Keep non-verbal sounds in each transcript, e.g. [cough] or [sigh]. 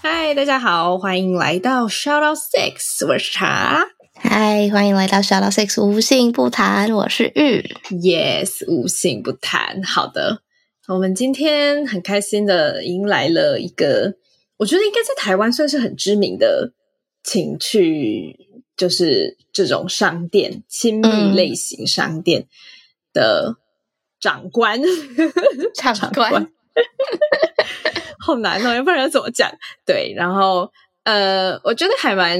嗨，大家好，欢迎来到 Shout Out Six，我是茶。嗨，欢迎来到 Shout Out Six，无性不谈，我是玉。Yes，无性不谈。好的，我们今天很开心的迎来了一个，我觉得应该在台湾算是很知名的情趣，就是这种商店，亲密类型商店的。[laughs] 长官，长官，长官好难哦，要不然要怎么讲？对，然后呃，我觉得还蛮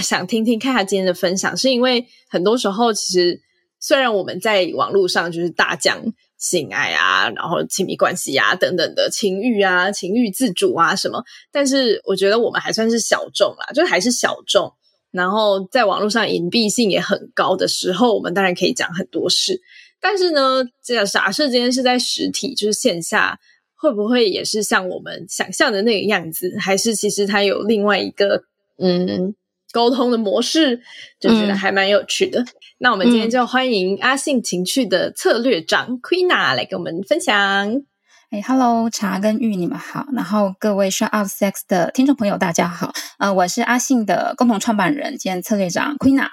想听听看他今天的分享，是因为很多时候其实虽然我们在网络上就是大讲性爱啊，然后亲密关系啊等等的情欲啊、情欲自主啊什么，但是我觉得我们还算是小众啦，就还是小众，然后在网络上隐蔽性也很高的时候，我们当然可以讲很多事。但是呢，这个假设今天是在实体，就是线下，会不会也是像我们想象的那个样子？还是其实它有另外一个嗯沟通的模式？就觉得还蛮有趣的。嗯、那我们今天就欢迎阿信情趣的策略长 Queena 来跟我们分享。哎，Hello，茶跟玉，你们好。然后各位 Shout Out Sex 的听众朋友，大家好。呃，我是阿信的共同创办人兼策略长 Queena。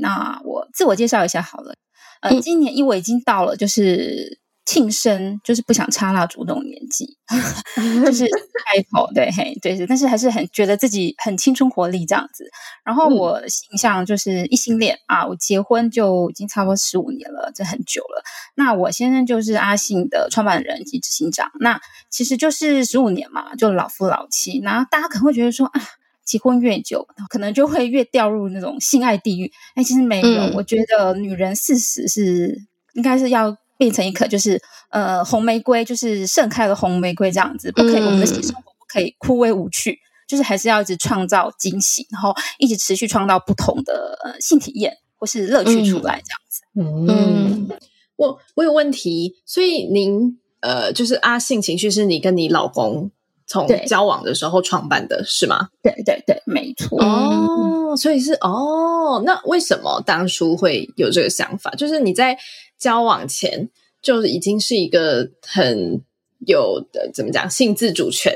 那我自我介绍一下好了。呃，今年因为我已经到了，就是庆生，就是不想插蜡烛那种年纪，[laughs] 就是开头对，嘿，对是，但是还是很觉得自己很青春活力这样子。然后我的形象就是异性恋啊，我结婚就已经差不多十五年了，这很久了。那我先生就是阿信的创办人及执行长，那其实就是十五年嘛，就老夫老妻。然后大家可能会觉得说啊。结婚越久，可能就会越掉入那种性爱地狱。哎，其实没有，嗯、我觉得女人四十是应该是要变成一颗，就是呃红玫瑰，就是盛开的红玫瑰这样子，不可以，嗯、我们的性生活不可以枯萎无趣，就是还是要一直创造惊喜，然后一直持续创造不同的呃性体验或是乐趣出来这样子。嗯，嗯我我有问题，所以您呃，就是阿性情绪是你跟你老公。从交往的时候创办的是吗？[laughs] 对对对，没错。哦，所以是哦，那为什么当初会有这个想法？就是你在交往前就已经是一个很有的怎么讲性自主权，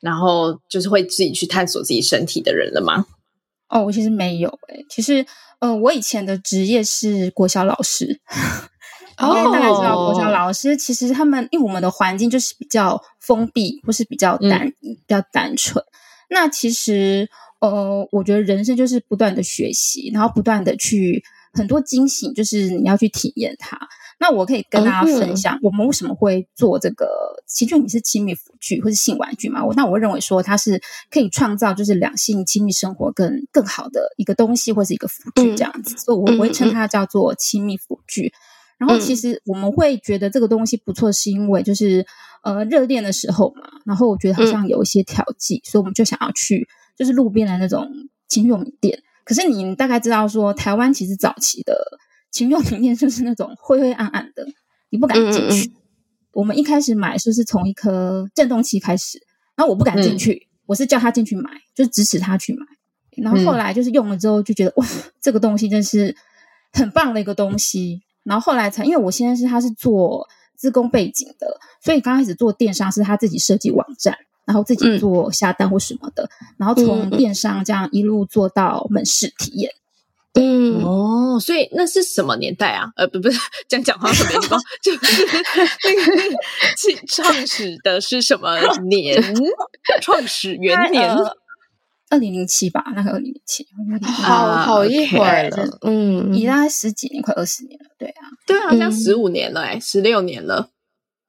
然后就是会自己去探索自己身体的人了吗？哦，我其实没有诶、欸，其实呃，我以前的职业是国小老师。[laughs] 因为大家知道，国小老师其实他们，因为我们的环境就是比较封闭，或是比较单一、嗯、比较单纯。那其实，呃，我觉得人生就是不断的学习，然后不断的去很多惊喜，就是你要去体验它。那我可以跟大家分享，我们为什么会做这个？其实你是亲密辅具或是性玩具嘛？我那我会认为说，它是可以创造就是两性亲密生活更更好的一个东西，或是一个辅具这样子。嗯、所以我会称它叫做亲密辅具。然后其实我们会觉得这个东西不错，是因为就是呃热恋的时候嘛，然后我觉得好像有一些调剂，所以我们就想要去就是路边的那种情趣用品店。可是你大概知道说，台湾其实早期的情趣用品店就是那种灰灰暗暗的，你不敢进去。我们一开始买就是从一颗震动器开始，然后我不敢进去，我是叫他进去买，就是支持他去买。然后后来就是用了之后就觉得哇，这个东西真是很棒的一个东西。然后后来才，因为我现在是他是做自工背景的，所以刚开始做电商是他自己设计网站，然后自己做下单或什么的，嗯、然后从电商这样一路做到门市体验。嗯。哦，所以那是什么年代啊？呃，不不是 [laughs] 这样讲话很没礼貌，[laughs] 就是那个 [laughs] 创始的是什么年？创始元年。二零零七吧，那个二零零七，好好一会儿了，嗯，已经十几年，快二十年了，对啊，对啊，好像十五年了，哎，十六年了，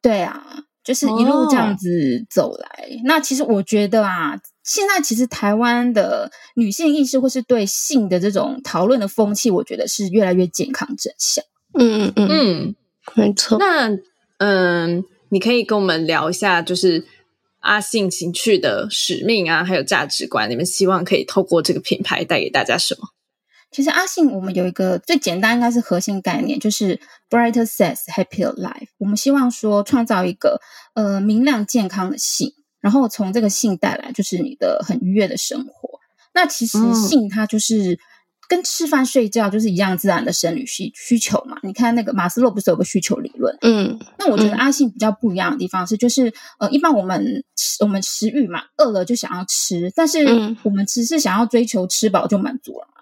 对啊，就是一路这样子走来。那其实我觉得啊，现在其实台湾的女性意识或是对性的这种讨论的风气，我觉得是越来越健康正向。嗯嗯嗯，没错。那嗯，你可以跟我们聊一下，就是。阿信情趣的使命啊，还有价值观，你们希望可以透过这个品牌带给大家什么？其实阿信，我们有一个最简单，应该是核心概念，就是 Brighter Sex, Happier Life。我们希望说，创造一个呃明亮健康的性，然后从这个性带来就是你的很愉悦的生活。那其实性它就是。嗯跟吃饭睡觉就是一样自然的生理需需求嘛。你看那个马斯洛不是有个需求理论？嗯，那我觉得阿信比较不一样的地方是，就是呃，一般我们我们食欲嘛，饿了就想要吃，但是我们只是想要追求吃饱就满足了吗？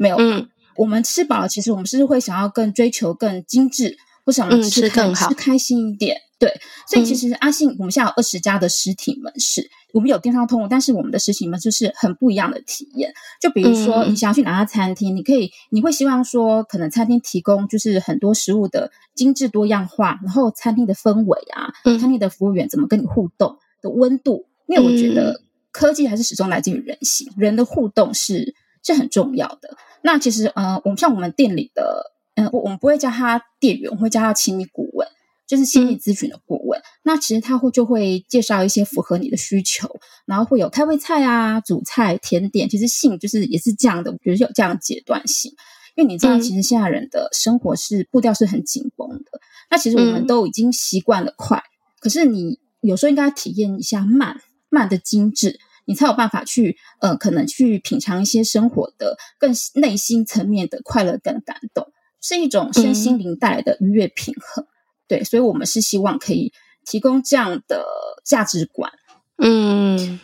没有，嗯，我们吃饱了，其实我们是会想要更追求更精致，或想要吃更好，吃开心一点。对，所以其实阿信，我们现在有二十家的实体门市，我们有电商通路，但是我们的实体门市是很不一样的体验。就比如说，你想要去哪家餐厅，你可以，你会希望说，可能餐厅提供就是很多食物的精致多样化，然后餐厅的氛围啊，餐厅的服务员怎么跟你互动的温度，因为我觉得科技还是始终来自于人性，人的互动是是很重要的。那其实，呃，我们像我们店里的，嗯、呃，我们不会叫他店员，我们会叫他亲密顾问。就是心理咨询的顾问，嗯、那其实他会就会介绍一些符合你的需求，然后会有开胃菜啊、主菜、甜点。其实性就是也是这样的，我觉得有这样阶段性，因为你知道，其实现在人的生活是步调是很紧绷的。嗯、那其实我们都已经习惯了快，可是你有时候应该体验一下慢慢的精致，你才有办法去呃，可能去品尝一些生活的更内心层面的快乐跟感动，是一种身心灵带来的愉悦平衡。嗯对，所以我们是希望可以提供这样的价值观。嗯，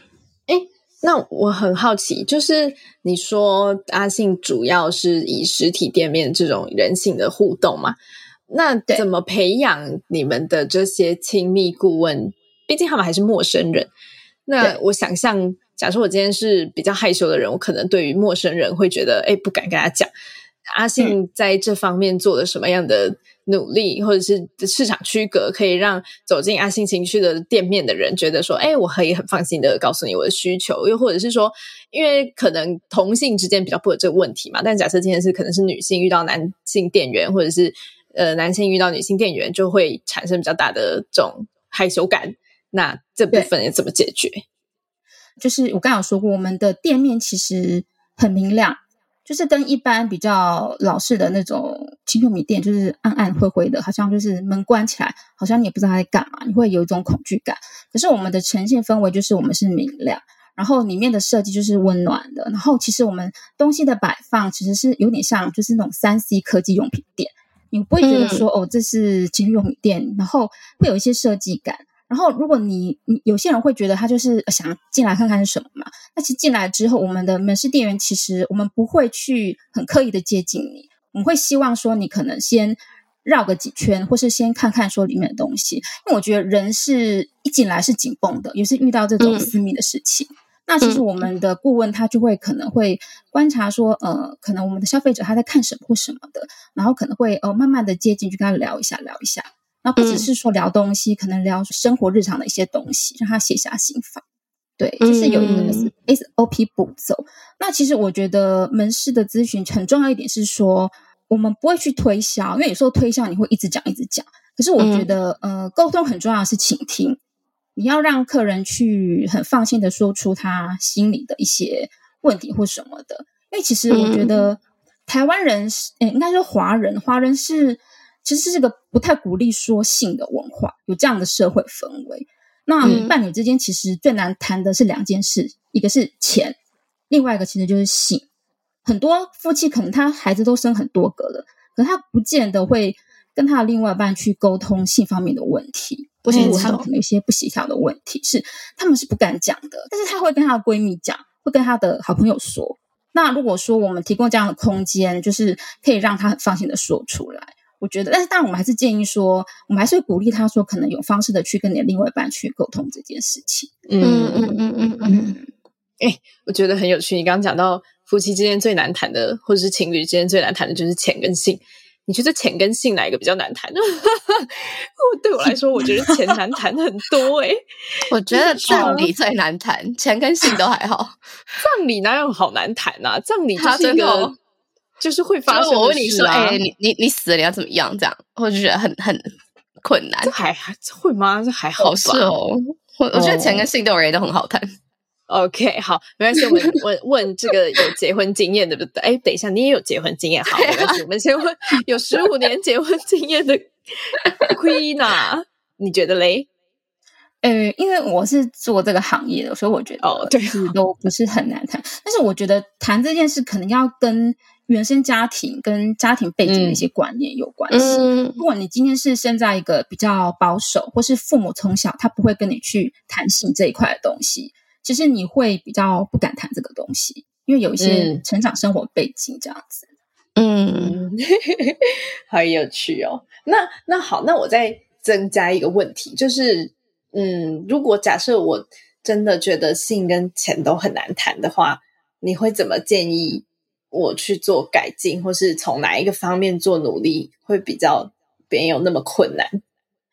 哎，那我很好奇，就是你说阿信主要是以实体店面这种人性的互动嘛？那怎么培养你们的这些亲密顾问？毕竟他们还是陌生人。那我想象，假设我今天是比较害羞的人，我可能对于陌生人会觉得，哎，不敢跟他讲。阿信在这方面做了什么样的努力，或者是市场区隔，可以让走进阿信情绪的店面的人觉得说，哎，我可以很放心的告诉你我的需求，又或者是说，因为可能同性之间比较不会有这个问题嘛。但假设今天是可能是女性遇到男性店员，或者是呃男性遇到女性店员，就会产生比较大的这种害羞感。那这部分也怎么解决？就是我刚刚有说过，我们的店面其实很明亮。就是跟一般比较老式的那种情趣用品店，就是暗暗灰灰的，好像就是门关起来，好像你也不知道他在干嘛，你会有一种恐惧感。可是我们的呈现氛围就是我们是明亮，然后里面的设计就是温暖的，然后其实我们东西的摆放其实是有点像就是那种三 C 科技用品店，你不会觉得说、嗯、哦这是情趣用品店，然后会有一些设计感。然后，如果你你有些人会觉得他就是想进来看看是什么嘛？那其实进来之后，我们的门市店员其实我们不会去很刻意的接近你，我们会希望说你可能先绕个几圈，或是先看看说里面的东西。因为我觉得人是一进来是紧绷的，也是遇到这种私密的事情。嗯、那其实我们的顾问他就会可能会观察说，呃，可能我们的消费者他在看什么或什么的，然后可能会呃慢慢的接近去跟他聊一下，聊一下。那不只是说聊东西，嗯、可能聊生活日常的一些东西，让他卸下心防。对，就是有一个 SOP 步骤。嗯、那其实我觉得门市的咨询很重要一点是说，我们不会去推销，因为有时候推销你会一直讲一直讲。可是我觉得，嗯、呃，沟通很重要的是倾听，你要让客人去很放心的说出他心里的一些问题或什么的。因为其实我觉得、嗯、台湾人是，诶，应该说华人，华人是。其实是个不太鼓励说性的文化，有这样的社会氛围。那伴侣之间其实最难谈的是两件事，嗯、一个是钱，另外一个其实就是性。很多夫妻可能他孩子都生很多个了，可他不见得会跟他的另外一半去沟通性方面的问题，或者他们可能有一些不协调的问题，是他们是不敢讲的。但是他会跟他的闺蜜讲，会跟他的好朋友说。那如果说我们提供这样的空间，就是可以让他很放心的说出来。我觉得，但是当然，我们还是建议说，我们还是会鼓励他说，可能有方式的去跟你的另外一半去沟通这件事情。嗯嗯嗯嗯嗯。哎，我觉得很有趣。你刚刚讲到夫妻之间最难谈的，或者是情侣之间最难谈的，就是钱跟性。你觉得钱跟性哪一个比较难谈？[laughs] 对我来说，我觉得钱难谈很多。哎，我觉得葬礼最难谈，钱跟性都还好。[laughs] 葬礼哪有好难谈啊？葬礼就是一个。就是会发生、啊。我问你说，哎、欸，你你你死了你要怎么样？这样，我就觉得很很困难。这还还会吗？这还好吧？是哦，我我觉得钱跟性对我而言都很好谈。OK，好，没关系。我 [laughs] 们问问这个有结婚经验的，对不对？哎，等一下，你也有结婚经验，好，没关系。我们先问有十五年结婚经验的 Queen 啊你觉得嘞？呃，因为我是做这个行业的，所以我觉得哦，对，都不是很难谈。但是我觉得谈这件事，可能要跟原生家庭、跟家庭背景的一些观念有关系。嗯，如果你今天是生在一个比较保守，或是父母从小他不会跟你去谈性这一块的东西，其实你会比较不敢谈这个东西，因为有一些成长生活背景这样子。嗯，[laughs] 好有趣哦。那那好，那我再增加一个问题，就是。嗯，如果假设我真的觉得性跟钱都很难谈的话，你会怎么建议我去做改进，或是从哪一个方面做努力，会比较没有那么困难？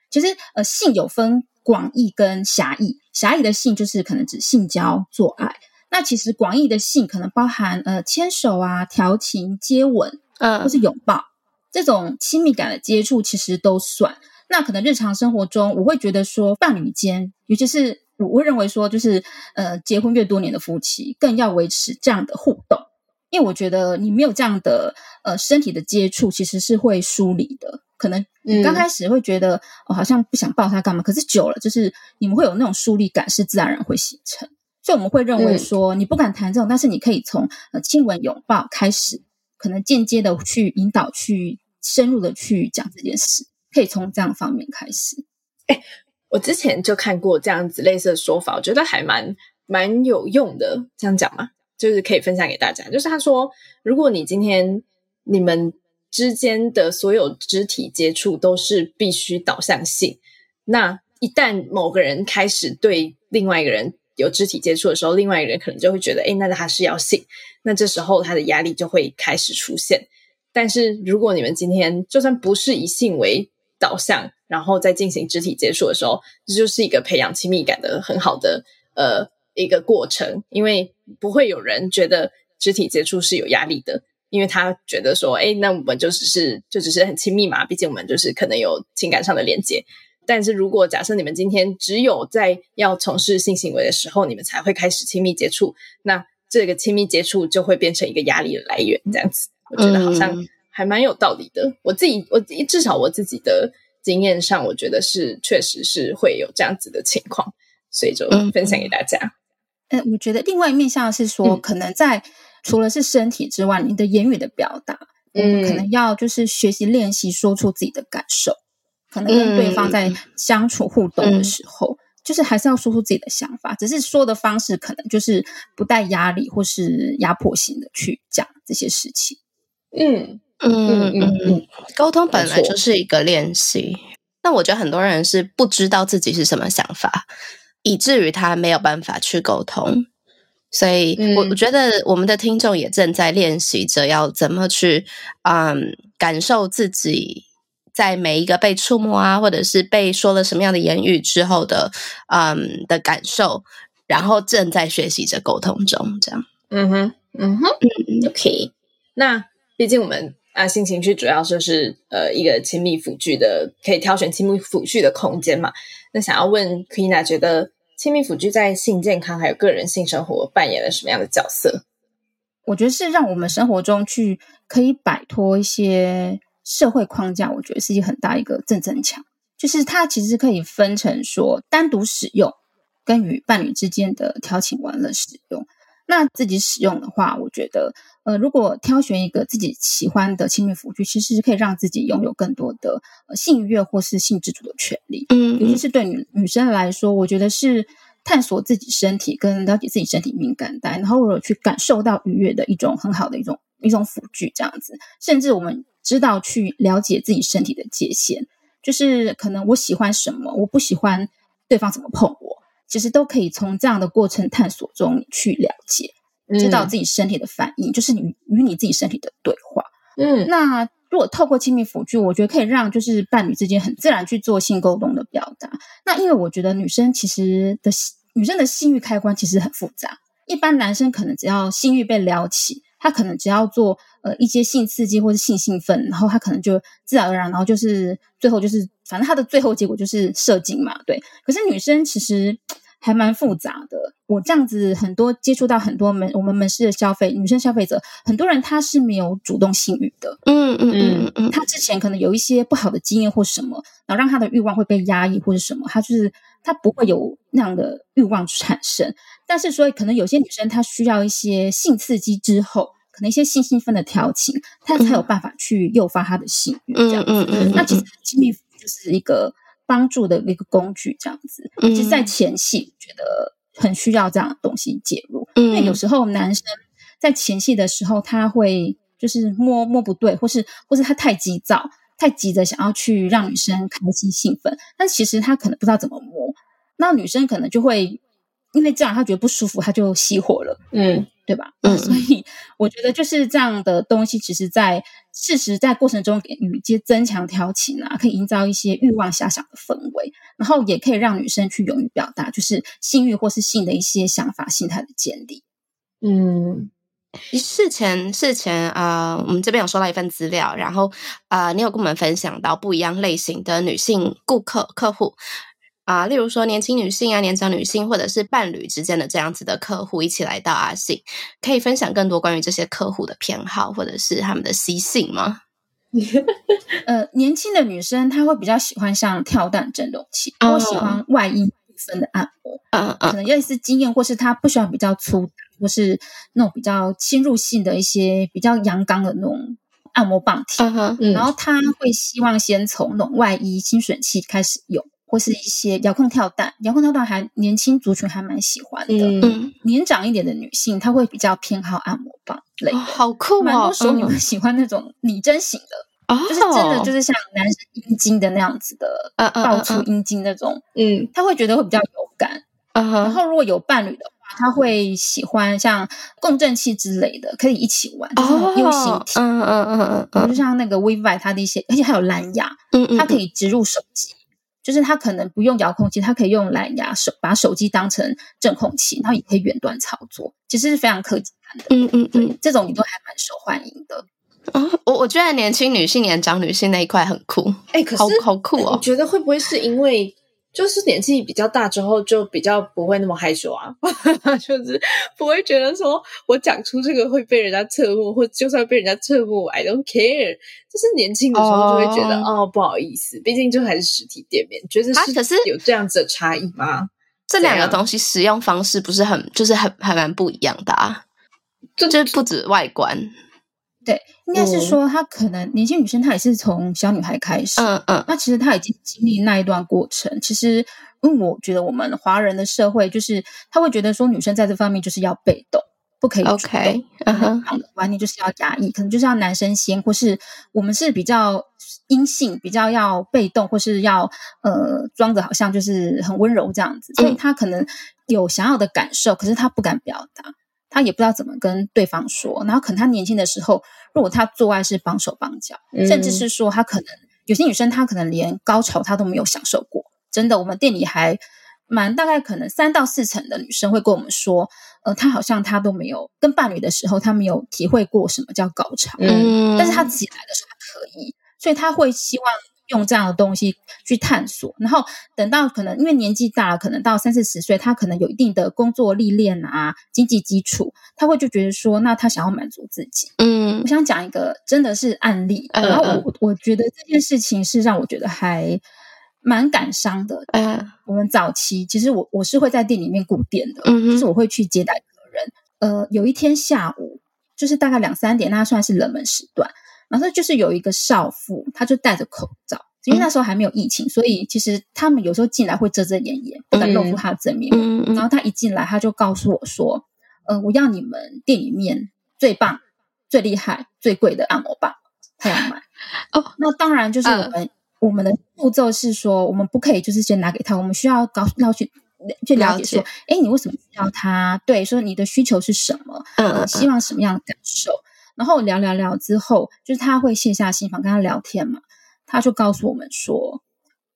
其实，呃，性有分广义跟狭义，狭义的性就是可能指性交、做爱。那其实广义的性可能包含呃牵手啊、调情、接吻，嗯，或是拥抱这种亲密感的接触，其实都算。那可能日常生活中，我会觉得说，伴侣间，尤其是我会认为说，就是呃，结婚越多年的夫妻，更要维持这样的互动，因为我觉得你没有这样的呃身体的接触，其实是会疏离的。可能你刚开始会觉得、嗯、哦，好像不想抱他干嘛，可是久了，就是你们会有那种疏离感，是自然而然会形成。所以我们会认为说，你不敢谈这种，但是你可以从呃亲吻、拥抱开始，可能间接的去引导，去深入的去讲这件事。可以从这样方面开始。哎，我之前就看过这样子类似的说法，我觉得还蛮蛮有用的。这样讲嘛，就是可以分享给大家。就是他说，如果你今天你们之间的所有肢体接触都是必须导向性，那一旦某个人开始对另外一个人有肢体接触的时候，另外一个人可能就会觉得，哎，那他是要性，那这时候他的压力就会开始出现。但是如果你们今天就算不是以性为导向，然后再进行肢体接触的时候，这就是一个培养亲密感的很好的呃一个过程，因为不会有人觉得肢体接触是有压力的，因为他觉得说，哎，那我们就只是就只是很亲密嘛，毕竟我们就是可能有情感上的连接。但是如果假设你们今天只有在要从事性行为的时候，你们才会开始亲密接触，那这个亲密接触就会变成一个压力的来源，这样子，我觉得好像。嗯还蛮有道理的，我自己我至少我自己的经验上，我觉得是确实是会有这样子的情况，所以就分享给大家。嗯，我觉得另外一面向是说，嗯、可能在除了是身体之外，你的言语的表达，嗯，可能要就是学习练习说出自己的感受，可能跟对方在相处互动的时候，嗯、就是还是要说出自己的想法，只是说的方式可能就是不带压力或是压迫性的去讲这些事情，嗯。嗯嗯嗯，沟通本来就是一个练习。那我觉得很多人是不知道自己是什么想法，以至于他没有办法去沟通。所以我我觉得我们的听众也正在练习着要怎么去嗯感受自己在每一个被触摸啊，或者是被说了什么样的言语之后的嗯的感受，然后正在学习着沟通中。这样，嗯哼，嗯哼，OK。那毕竟我们。啊，性情绪主要就是呃一个亲密辅具的，可以挑选亲密辅具的空间嘛。那想要问 Queena，觉得亲密辅具在性健康还有个人性生活扮演了什么样的角色？我觉得是让我们生活中去可以摆脱一些社会框架，我觉得是一个很大一个正增强。就是它其实可以分成说单独使用跟与伴侣之间的调情玩乐使用。那自己使用的话，我觉得，呃，如果挑选一个自己喜欢的亲密辅具，其实是可以让自己拥有更多的呃性愉悦或是性自主的权利。嗯，尤其是对女女生来说，我觉得是探索自己身体跟了解自己身体敏感带，然后我去感受到愉悦的一种很好的一种一种辅具，这样子。甚至我们知道去了解自己身体的界限，就是可能我喜欢什么，我不喜欢对方怎么碰我。其实都可以从这样的过程探索中去了解，知道自己身体的反应，嗯、就是你与你自己身体的对话。嗯，那如果透过亲密辅具，我觉得可以让就是伴侣之间很自然去做性沟通的表达。那因为我觉得女生其实的女生的性欲开关其实很复杂，一般男生可能只要性欲被撩起，他可能只要做呃一些性刺激或者性兴奋，然后他可能就自然而然，然后就是最后就是反正他的最后结果就是射精嘛，对。可是女生其实还蛮复杂的。我这样子很多接触到很多门我们门市的消费女生消费者，很多人她是没有主动性欲的，嗯嗯嗯嗯，她之前可能有一些不好的经验或什么，然后让她的欲望会被压抑或者什么，她就是她不会有那样的欲望产生。但是所以可能有些女生她需要一些性刺激之后。可能一些性兴奋的调情，他才有办法去诱发他的性欲，这样子。嗯嗯嗯嗯、那其实亲密就是一个帮助的一个工具，这样子。嗯、其实，在前戏，我觉得很需要这样的东西介入，嗯、因为有时候男生在前戏的时候，他会就是摸摸不对，或是或是他太急躁，太急着想要去让女生开心兴奋，但其实他可能不知道怎么摸，那女生可能就会因为这样，他觉得不舒服，他就熄火了。嗯。对吧？嗯，所以我觉得就是这样的东西，其实，在事实在过程中与一些增强调情啊，可以营造一些欲望遐想的氛围，然后也可以让女生去勇于表达，就是性欲或是性的一些想法、心态的建立。嗯，事前事前啊、呃，我们这边有收到一份资料，然后啊、呃，你有跟我们分享到不一样类型的女性顾客客户。啊，例如说年轻女性啊、年长女性，或者是伴侣之间的这样子的客户一起来到阿信，可以分享更多关于这些客户的偏好或者是他们的习性吗？[laughs] 呃，年轻的女生她会比较喜欢像跳蛋震动器，她会喜欢外阴部分的按摩，嗯嗯，可能类似经验，或是她不喜欢比较粗，或是那种比较侵入性的一些比较阳刚的那种按摩棒体，然后她会希望先从那种外衣清水器开始用。或是一些遥控跳蛋，遥控跳蛋还年轻族群还蛮喜欢的。嗯，年长一点的女性，她会比较偏好按摩棒类。哦，好酷哦！蛮多时候你们喜欢那种拟真型的，哦，就是真的就是像男生阴茎的那样子的，爆出阴茎那种。嗯，他会觉得会比较有感。嗯，然后如果有伴侣的话，他会喜欢像共振器之类的，可以一起玩，就是用心体。嗯嗯嗯嗯，就像那个 WeVibe 它的一些，而且还有蓝牙，嗯嗯，它可以植入手机。就是他可能不用遥控器，他可以用蓝牙手把手机当成震控器，然后也可以远端操作，其实是非常科技感的。嗯嗯嗯，这种你都还蛮受欢迎的。哦，我我觉得年轻女性、年长女性那一块很酷。哎、欸，可是好好酷哦！我觉得会不会是因为？就是年纪比较大之后，就比较不会那么害羞啊，[laughs] 就是不会觉得说我讲出这个会被人家侧目，或就算被人家侧目，I don't care。就是年轻的时候就会觉得哦，哦不好意思，毕竟就还是实体店面，觉得是可是有这样子的差异吗？这两个东西使用方式不是很，就是很还蛮不一样的啊，就就不止外观。对，应该是说，她可能年轻女生，她也是从小女孩开始，嗯嗯，那其实她已经经历那一段过程。其实，因为我觉得我们华人的社会，就是她会觉得说，女生在这方面就是要被动，不可以主动，OK，嗯哼，观念就是要压抑，可能就是要男生先，或是我们是比较阴性，比较要被动，或是要呃装着好像就是很温柔这样子，所以她可能有想要的感受，可是她不敢表达。他也不知道怎么跟对方说，然后可能他年轻的时候，如果他做爱是绑手绑脚，嗯、甚至是说他可能有些女生她可能连高潮她都没有享受过，真的，我们店里还蛮大概可能三到四成的女生会跟我们说，呃，她好像她都没有跟伴侣的时候，她没有体会过什么叫高潮，嗯，但是她自己来的时候她可以，所以她会希望。用这样的东西去探索，然后等到可能因为年纪大了，可能到三四十岁，他可能有一定的工作历练啊，经济基础，他会就觉得说，那他想要满足自己。嗯，我想讲一个真的是案例，嗯、然后我我觉得这件事情是让我觉得还蛮感伤的。嗯，我们早期其实我我是会在店里面顾店的，嗯，就是我会去接待客人。呃，有一天下午，就是大概两三点，那算是冷门时段。然后就是有一个少妇，她就戴着口罩，因为那时候还没有疫情，嗯、所以其实他们有时候进来会遮遮掩掩，不敢露出她的正面。然后她一进来，她就告诉我说：“呃，我要你们店里面最棒、最厉害、最贵的按摩棒，她要买。[laughs] ”哦，那当然就是我们、呃、我们的步骤是说，我们不可以就是先拿给她，我们需要告要去去了解说，哎，你为什么需要她？对，说你的需求是什么？嗯、呃，希望什么样的感受？然后聊聊聊之后，就是他会卸下心房跟他聊天嘛，他就告诉我们说，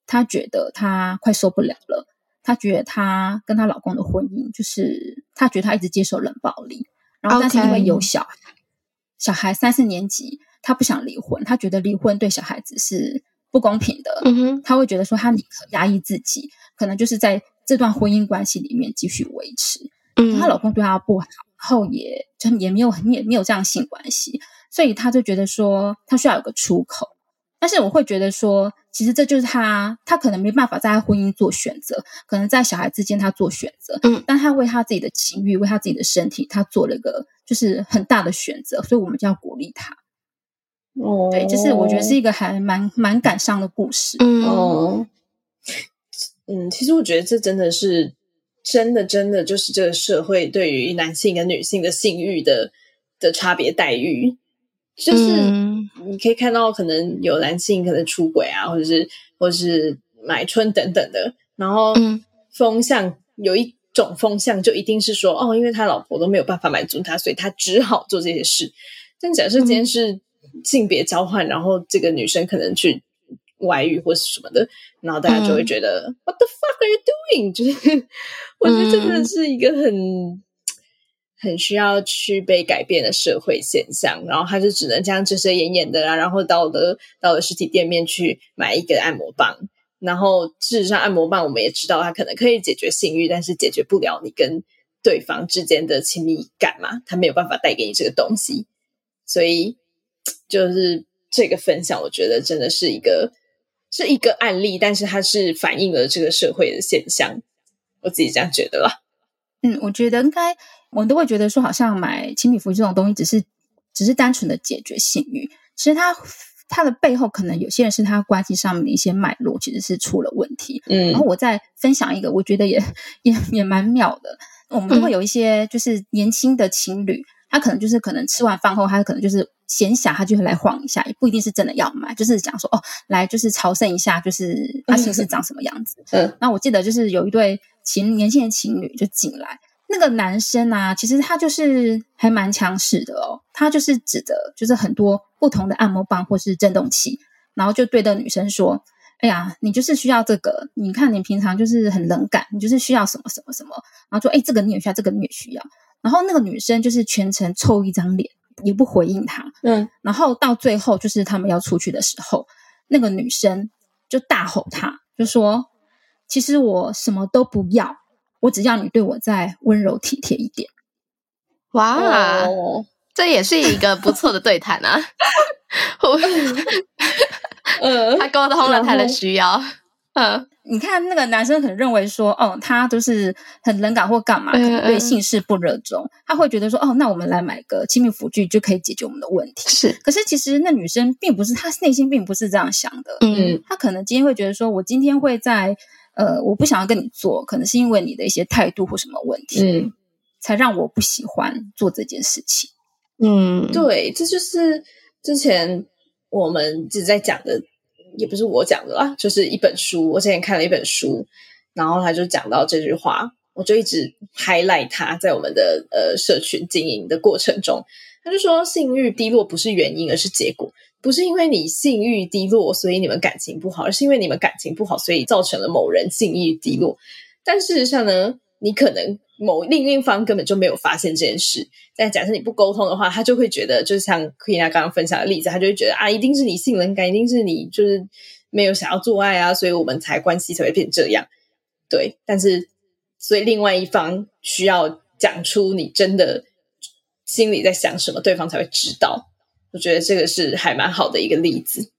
他觉得他快受不了了，他觉得他跟他老公的婚姻就是他觉得他一直接受冷暴力，然后但是因为有小孩.小孩三四年级，他不想离婚，他觉得离婚对小孩子是不不公平的，嗯哼，他会觉得说他宁可压抑自己，可能就是在这段婚姻关系里面继续维持。嗯，她老公对她不好，然后也就也没有也没有这样性关系，所以他就觉得说他需要有个出口。但是我会觉得说，其实这就是他，他可能没办法在婚姻做选择，可能在小孩之间他做选择，嗯，但他为他自己的情欲，为他自己的身体，他做了一个就是很大的选择，所以我们就要鼓励他。哦，对，就是我觉得是一个还蛮蛮感伤的故事。嗯哦，嗯，其实我觉得这真的是真的真的就是这个社会对于男性跟女性的性欲的的差别待遇。就是你可以看到，可能有男性可能出轨啊，或者是或者是买春等等的，然后风向有一种风向，就一定是说哦，因为他老婆都没有办法满足他，所以他只好做这些事。但假设今天是性别交换，然后这个女生可能去外遇或是什么的，然后大家就会觉得、嗯、What the fuck are you doing？就是我觉得真的是一个很。很需要去被改变的社会现象，然后他就只能这样遮遮掩掩的啊，然后到了到了实体店面去买一个按摩棒，然后事实上按摩棒我们也知道它可能可以解决性欲，但是解决不了你跟对方之间的亲密感嘛，它没有办法带给你这个东西，所以就是这个分享，我觉得真的是一个是一个案例，但是它是反映了这个社会的现象，我自己这样觉得啦。嗯，我觉得应该。我都会觉得说，好像买亲密服这种东西，只是只是单纯的解决性欲。其实它它的背后，可能有些人是他关系上面的一些脉络，其实是出了问题。嗯，然后我再分享一个，我觉得也也也蛮妙的。我们都会有一些就是年轻的情侣，他可能就是可能吃完饭后，他可能就是闲暇，他就会来晃一下，也不一定是真的要买，就是讲说哦，来就是朝圣一下，就是他心是长什么样子。[laughs] 嗯，那我记得就是有一对情年轻的情侣就进来。那个男生啊，其实他就是还蛮强势的哦。他就是指的，就是很多不同的按摩棒或是震动器，然后就对着女生说：“哎呀，你就是需要这个。你看你平常就是很冷感，你就是需要什么什么什么。”然后说：“哎，这个你也需要，这个你也需要。”然后那个女生就是全程臭一张脸，也不回应他。嗯。然后到最后，就是他们要出去的时候，那个女生就大吼他，就说：“其实我什么都不要。”我只要你对我再温柔体贴一点，哇，哦、这也是一个不错的对谈啊！[laughs] 嗯，[laughs] 他沟通了他的需要。嗯，你看那个男生可能认为说，哦，他都是很冷感或干嘛，可能对性事不热衷，嗯嗯，他会觉得说，哦，那我们来买个亲密辅具就可以解决我们的问题。是，可是其实那女生并不是，她内心并不是这样想的。嗯，她可能今天会觉得说，我今天会在。呃，我不想要跟你做，可能是因为你的一些态度或什么问题，嗯，才让我不喜欢做这件事情。嗯，对，这就是之前我们一直在讲的，也不是我讲的啦，就是一本书，我之前看了一本书，然后他就讲到这句话，我就一直 highlight 他在我们的呃社群经营的过程中，他就说性欲低落不是原因，而是结果。不是因为你性欲低落，所以你们感情不好，而是因为你们感情不好，所以造成了某人性欲低落。但事实上呢，你可能某另一方根本就没有发现这件事。但假设你不沟通的话，他就会觉得，就像 Queena 刚刚分享的例子，他就会觉得啊，一定是你性冷感，一定是你就是没有想要做爱啊，所以我们才关系才会变这样。对，但是所以另外一方需要讲出你真的心里在想什么，对方才会知道。我觉得这个是还蛮好的一个例子，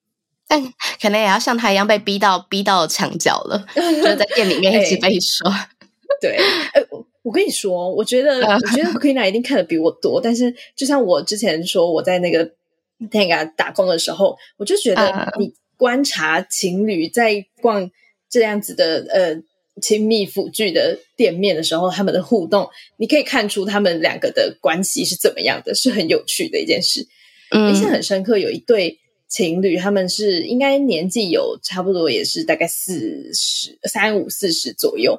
但可能也要像他一样被逼到逼到墙角了，[laughs] 就是在店里面一直被说。欸、[laughs] 对，哎、欸，我跟你说，我觉得我觉得 Queena 一定看的比我多，但是就像我之前说，我在那个那个打工的时候，我就觉得你观察情侣在逛这样子的呃亲密辅具的店面的时候，他们的互动，你可以看出他们两个的关系是怎么样的，是很有趣的一件事。印象很深刻，有一对情侣，他们是应该年纪有差不多，也是大概四十三五四十左右，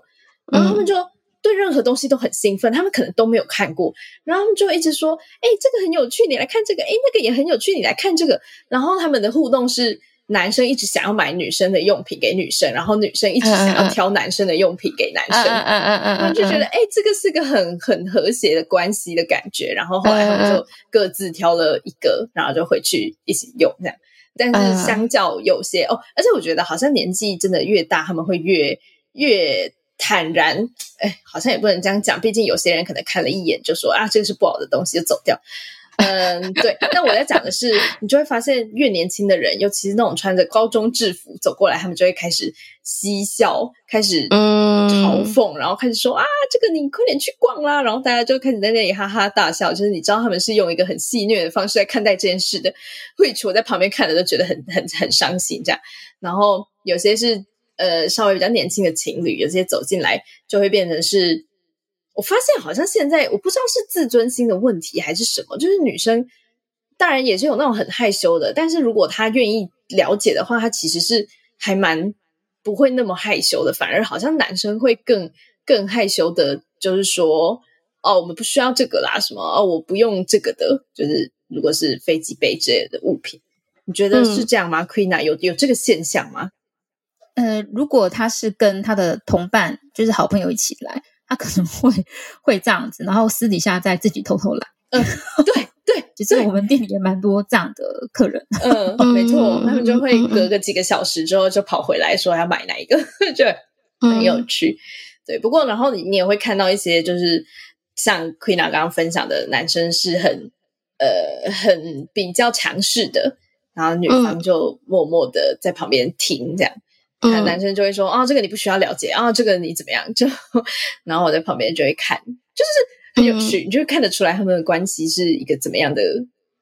然后他们就对任何东西都很兴奋，他们可能都没有看过，然后他们就一直说：“哎，这个很有趣，你来看这个；哎，那个也很有趣，你来看这个。”然后他们的互动是。男生一直想要买女生的用品给女生，然后女生一直想要挑男生的用品给男生，嗯嗯嗯嗯，他们就觉得，哎、欸，这个是个很很和谐的关系的感觉。然后后来他们就各自挑了一个，然后就回去一起用这样。但是相较有些、uh, 哦，而且我觉得好像年纪真的越大，他们会越越坦然。哎，好像也不能这样讲，毕竟有些人可能看了一眼就说啊，这个是不好的东西，就走掉。嗯，[laughs] 对。那我在讲的是，你就会发现，越年轻的人，尤其是那种穿着高中制服走过来，他们就会开始嬉笑，开始嘲讽，嗯、然后开始说啊，这个你快点去逛啦。然后大家就开始在那里哈哈大笑，就是你知道他们是用一个很戏谑的方式来看待这件事的。会去我在旁边看的都觉得很很很伤心这样。然后有些是呃稍微比较年轻的情侣，有些走进来就会变成是。我发现好像现在我不知道是自尊心的问题还是什么，就是女生当然也是有那种很害羞的，但是如果她愿意了解的话，她其实是还蛮不会那么害羞的，反而好像男生会更更害羞的，就是说哦，我们不需要这个啦，什么哦，我不用这个的，就是如果是飞机杯之类的物品，你觉得是这样吗？Queena 有有这个现象吗？呃，如果他是跟他的同伴，就是好朋友一起来。他可能会会这样子，然后私底下再自己偷偷来。嗯，对对，其实我们店里也蛮多这样的客人。嗯，没错，他们就会隔个几个小时之后就跑回来说要买哪一个，[laughs] 就很有趣。嗯、对，不过然后你你也会看到一些，就是像 Queena 刚刚分享的，男生是很呃很比较强势的，然后女方就默默的在旁边听这样。那男生就会说：“啊、嗯哦，这个你不需要了解啊、哦，这个你怎么样？” [laughs] 就然后我在旁边就会看，就是很有趣，嗯、你就会看得出来他们的关系是一个怎么样的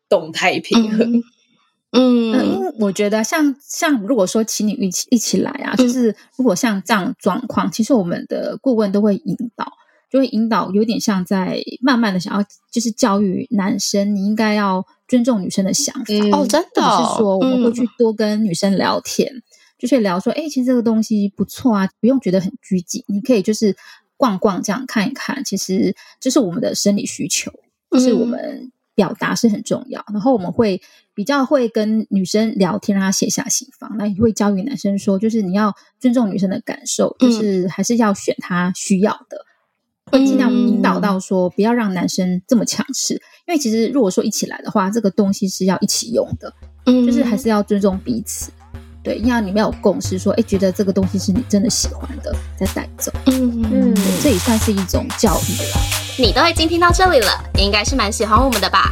动态平衡。[laughs] 嗯，因为我觉得像像如果说请你一起一起来啊，就是如果像这样状况，其实我们的顾问都会引导，就会引导，有点像在慢慢的想要就是教育男生，你应该要尊重女生的想法、嗯、哦，真的、哦，是说我们会去多跟女生聊天。嗯就是聊说，哎，其实这个东西不错啊，不用觉得很拘谨，你可以就是逛逛这样看一看，其实这是我们的生理需求，就是我们表达是很重要。嗯、然后我们会比较会跟女生聊天，让她卸下心房，那也会教育男生说，就是你要尊重女生的感受，就是还是要选她需要的，会尽量引导到说，不要让男生这么强势，因为其实如果说一起来的话，这个东西是要一起用的，嗯，就是还是要尊重彼此。对，要你们有共识，说，哎，觉得这个东西是你真的喜欢的，再带走。嗯嗯，这也算是一种教育了。你都已经听到这里了，你应该是蛮喜欢我们的吧？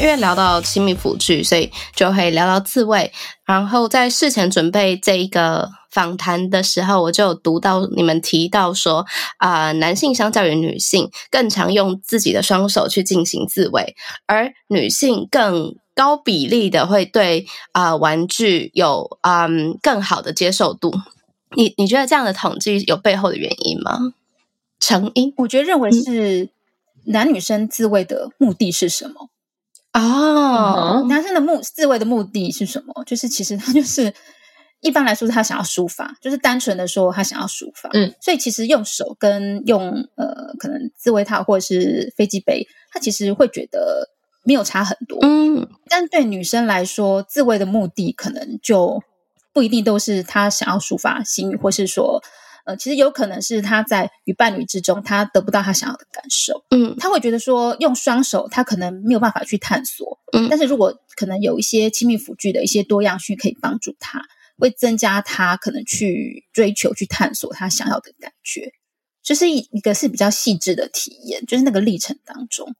因为聊到亲密辅具，所以就会聊到自慰。然后在事前准备这一个访谈的时候，我就有读到你们提到说，啊、呃，男性相较于女性更常用自己的双手去进行自慰，而女性更高比例的会对啊、呃、玩具有嗯更好的接受度。你你觉得这样的统计有背后的原因吗？成因？我觉得认为是男女生自慰的目的是什么？哦，男生的目自慰的目的是什么？就是其实他就是一般来说，他想要抒发，就是单纯的说他想要抒发。嗯，所以其实用手跟用呃，可能自慰套或者是飞机杯，他其实会觉得没有差很多。嗯，但对女生来说，自慰的目的可能就不一定都是他想要抒发心欲，或是说。呃，其实有可能是他在与伴侣之中，他得不到他想要的感受。嗯，他会觉得说用双手，他可能没有办法去探索。嗯，但是如果可能有一些亲密辅具的一些多样性可以帮助他，会增加他可能去追求、去探索他想要的感觉。就是一一个是比较细致的体验，就是那个历程当中。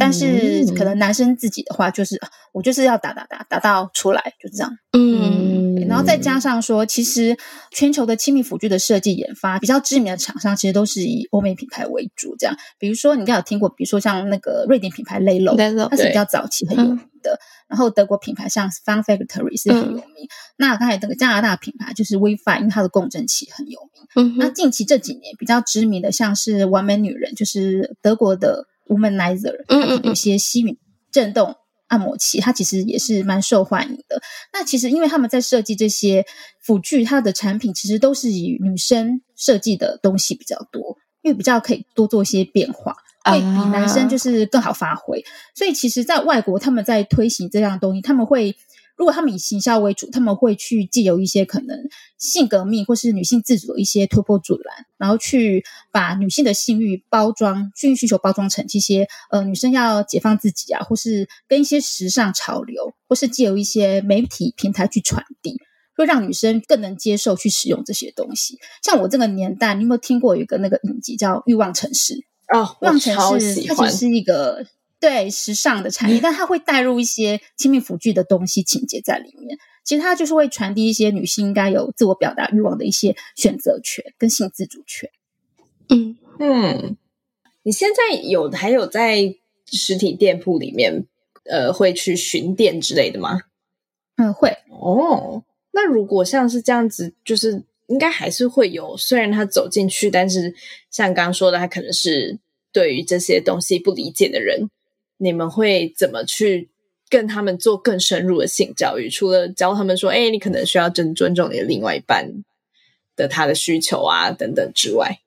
但是可能男生自己的话，就是我就是要打打打打到出来，就这样。嗯。然后再加上说，其实全球的亲密辅具的设计研发比较知名的厂商，其实都是以欧美品牌为主。这样，比如说你应该有听过，比如说像那个瑞典品牌 Lelo，它是比较早期很有名的。嗯、然后德国品牌像 Fun Factory 是很有名。嗯、那刚才那个加拿大品牌就是 WiFi，因为它的共振器很有名。嗯、那近期这几年比较知名的，像是完美女人，就是德国的 Womanizer，嗯有些吸吮震动。按摩器，它其实也是蛮受欢迎的。那其实因为他们在设计这些辅具，它的产品其实都是以女生设计的东西比较多，因为比较可以多做一些变化，会比男生就是更好发挥。所以其实，在外国他们在推行这样东西，他们会。如果他们以行销为主，他们会去借由一些可能性革命或是女性自主的一些突破阻拦，然后去把女性的性欲包装、性欲需求包装成这些呃女生要解放自己啊，或是跟一些时尚潮流，或是借由一些媒体平台去传递，会让女生更能接受去使用这些东西。像我这个年代，你有没有听过有一个那个影集叫《欲望城市》？哦，欲望城市它其实是一个。对时尚的产业，但它会带入一些亲密辅具的东西情节在里面。其实它就是会传递一些女性应该有自我表达欲望的一些选择权跟性自主权。嗯嗯，你现在有还有在实体店铺里面呃会去巡店之类的吗？嗯，会。哦，那如果像是这样子，就是应该还是会有。虽然他走进去，但是像刚刚说的，他可能是对于这些东西不理解的人。你们会怎么去跟他们做更深入的性教育？除了教他们说，哎，你可能需要真尊重你的另外一半的他的需求啊，等等之外，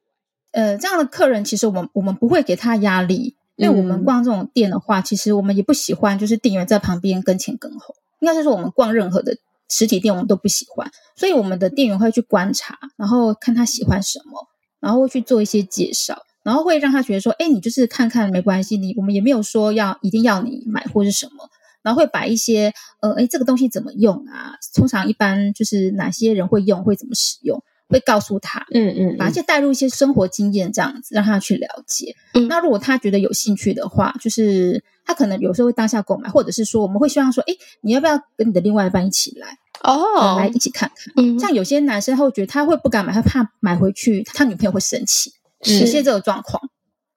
呃，这样的客人其实我们我们不会给他压力，因为我们逛这种店的话，嗯、其实我们也不喜欢就是店员在旁边跟前跟后。应该是说我们逛任何的实体店，我们都不喜欢，所以我们的店员会去观察，然后看他喜欢什么，然后会去做一些介绍。然后会让他觉得说，哎，你就是看看没关系，你我们也没有说要一定要你买或是什么。然后会把一些，呃，哎，这个东西怎么用啊？通常一般就是哪些人会用，会怎么使用，会告诉他，嗯嗯，把一些带入一些生活经验这样子，让他去了解。嗯，那如果他觉得有兴趣的话，就是他可能有时候会当下购买，或者是说我们会希望说，哎，你要不要跟你的另外一半一起来？哦，来一起看看。嗯，像有些男生他会觉得他会不敢买，他怕买回去他女朋友会生气。实现这个状况，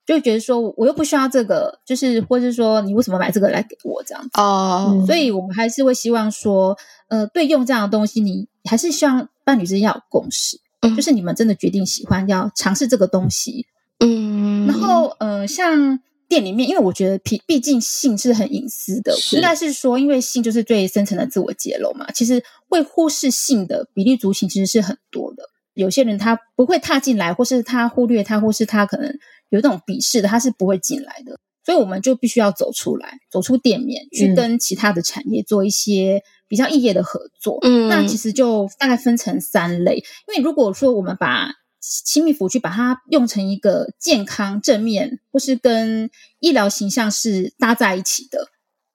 就觉得说我又不需要这个，就是或者是说你为什么买这个来给我这样子哦、嗯，所以我们还是会希望说，呃，对用这样的东西，你还是希望伴侣之间要有共识，嗯，就是你们真的决定喜欢要尝试这个东西，嗯，然后呃，像店里面，因为我觉得毕毕竟性是很隐私的，应该是说，因为性就是最深层的自我揭露嘛，其实会忽视性的比例族群其实是很多的。有些人他不会踏进来，或是他忽略他，或是他可能有这种鄙视的，他是不会进来的。所以我们就必须要走出来，走出店面，去跟其他的产业做一些比较异业的合作。嗯，那其实就大概分成三类。因为如果说我们把亲密服去把它用成一个健康正面，或是跟医疗形象是搭在一起的，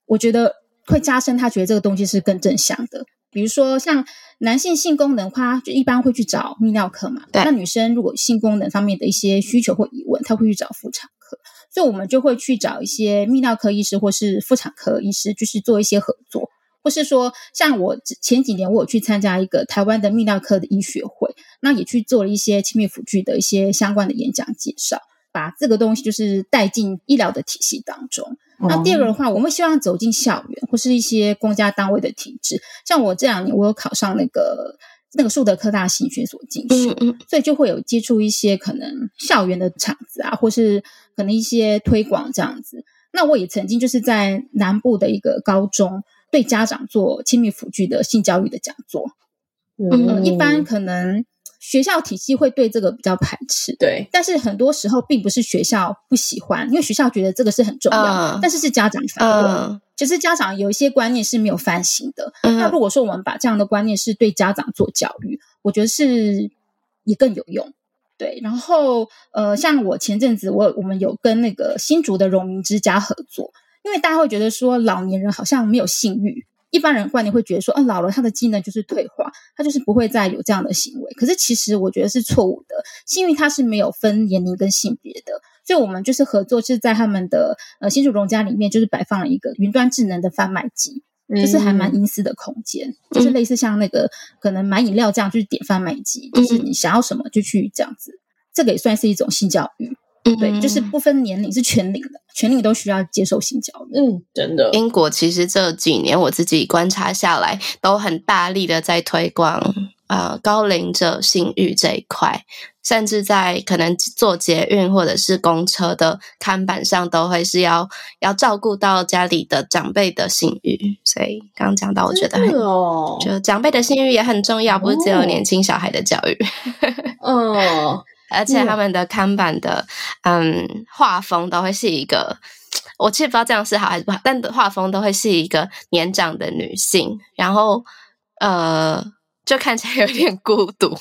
我觉得会加深他觉得这个东西是更正向的。比如说，像男性性功能，他就一般会去找泌尿科嘛。对。那女生如果性功能方面的一些需求或疑问，她会去找妇产科。所以，我们就会去找一些泌尿科医师或是妇产科医师，就是做一些合作。或是说，像我前几年我有去参加一个台湾的泌尿科的医学会，那也去做了一些亲密辅具的一些相关的演讲介绍，把这个东西就是带进医疗的体系当中。那第二个的话，我们希望走进校园或是一些公家单位的体制。像我这两年，我有考上那个那个树德科大性学所进修，嗯嗯，所以就会有接触一些可能校园的场子啊，或是可能一些推广这样子。那我也曾经就是在南部的一个高中对家长做亲密辅具的性教育的讲座。嗯，嗯，一般可能。学校体系会对这个比较排斥，对，但是很多时候并不是学校不喜欢，因为学校觉得这个是很重要的，uh, 但是是家长反对，uh, 就是家长有一些观念是没有翻新的。Uh, 那如果说我们把这样的观念是对家长做教育，我觉得是也更有用。对，然后呃，像我前阵子我我们有跟那个新竹的荣民之家合作，因为大家会觉得说老年人好像没有性欲。一般人观念会觉得说，嗯、啊，老了他的机能就是退化，他就是不会再有这样的行为。可是其实我觉得是错误的，因为它是没有分年龄跟性别的。所以我们就是合作，是在他们的呃新竹荣家里面，就是摆放了一个云端智能的贩卖机，就是还蛮隐私的空间，嗯、就是类似像那个可能买饮料这样，就是点贩卖机，就是你想要什么就去这样子。这个也算是一种性教育。嗯，对，就是不分年龄，是全龄的，全龄都需要接受性教育。嗯，真的。英国其实这几年我自己观察下来，都很大力的在推广呃高龄者性欲这一块，甚至在可能坐捷运或者是公车的看板上，都会是要要照顾到家里的长辈的性欲。所以刚刚讲到，我觉得很哦，就长辈的性欲也很重要，不是只有年轻小孩的教育。哦，[laughs] 而且他们的看板的嗯画风都会是一个。我其实不知道这样是好还是不好，但画风都会是一个年长的女性，然后呃，就看起来有点孤独。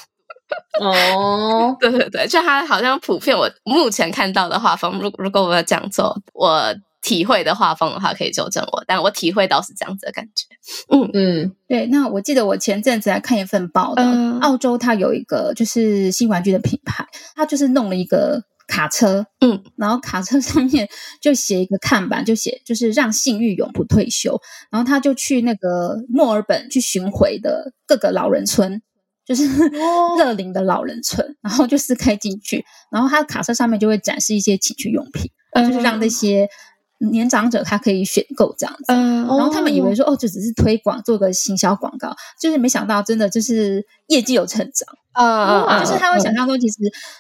哦，[laughs] 对对对，就她好像普遍我目前看到的画风，如如果我有讲错，我体会的画风的话，可以纠正我，但我体会到是这样子的感觉。嗯嗯，对。那我记得我前阵子来看一份报道，嗯、澳洲它有一个就是新玩具的品牌，它就是弄了一个。卡车，嗯，然后卡车上面就写一个看板，就写就是让性欲永不退休。然后他就去那个墨尔本去巡回的各个老人村，就是乐龄的老人村，然后就是开进去，然后他的卡车上面就会展示一些情趣用品，就是让那些。年长者他可以选购这样子，嗯，然后他们以为说哦，就只是推广做个行销广告，就是没想到真的就是业绩有成长，嗯嗯，就是他会想象说，其实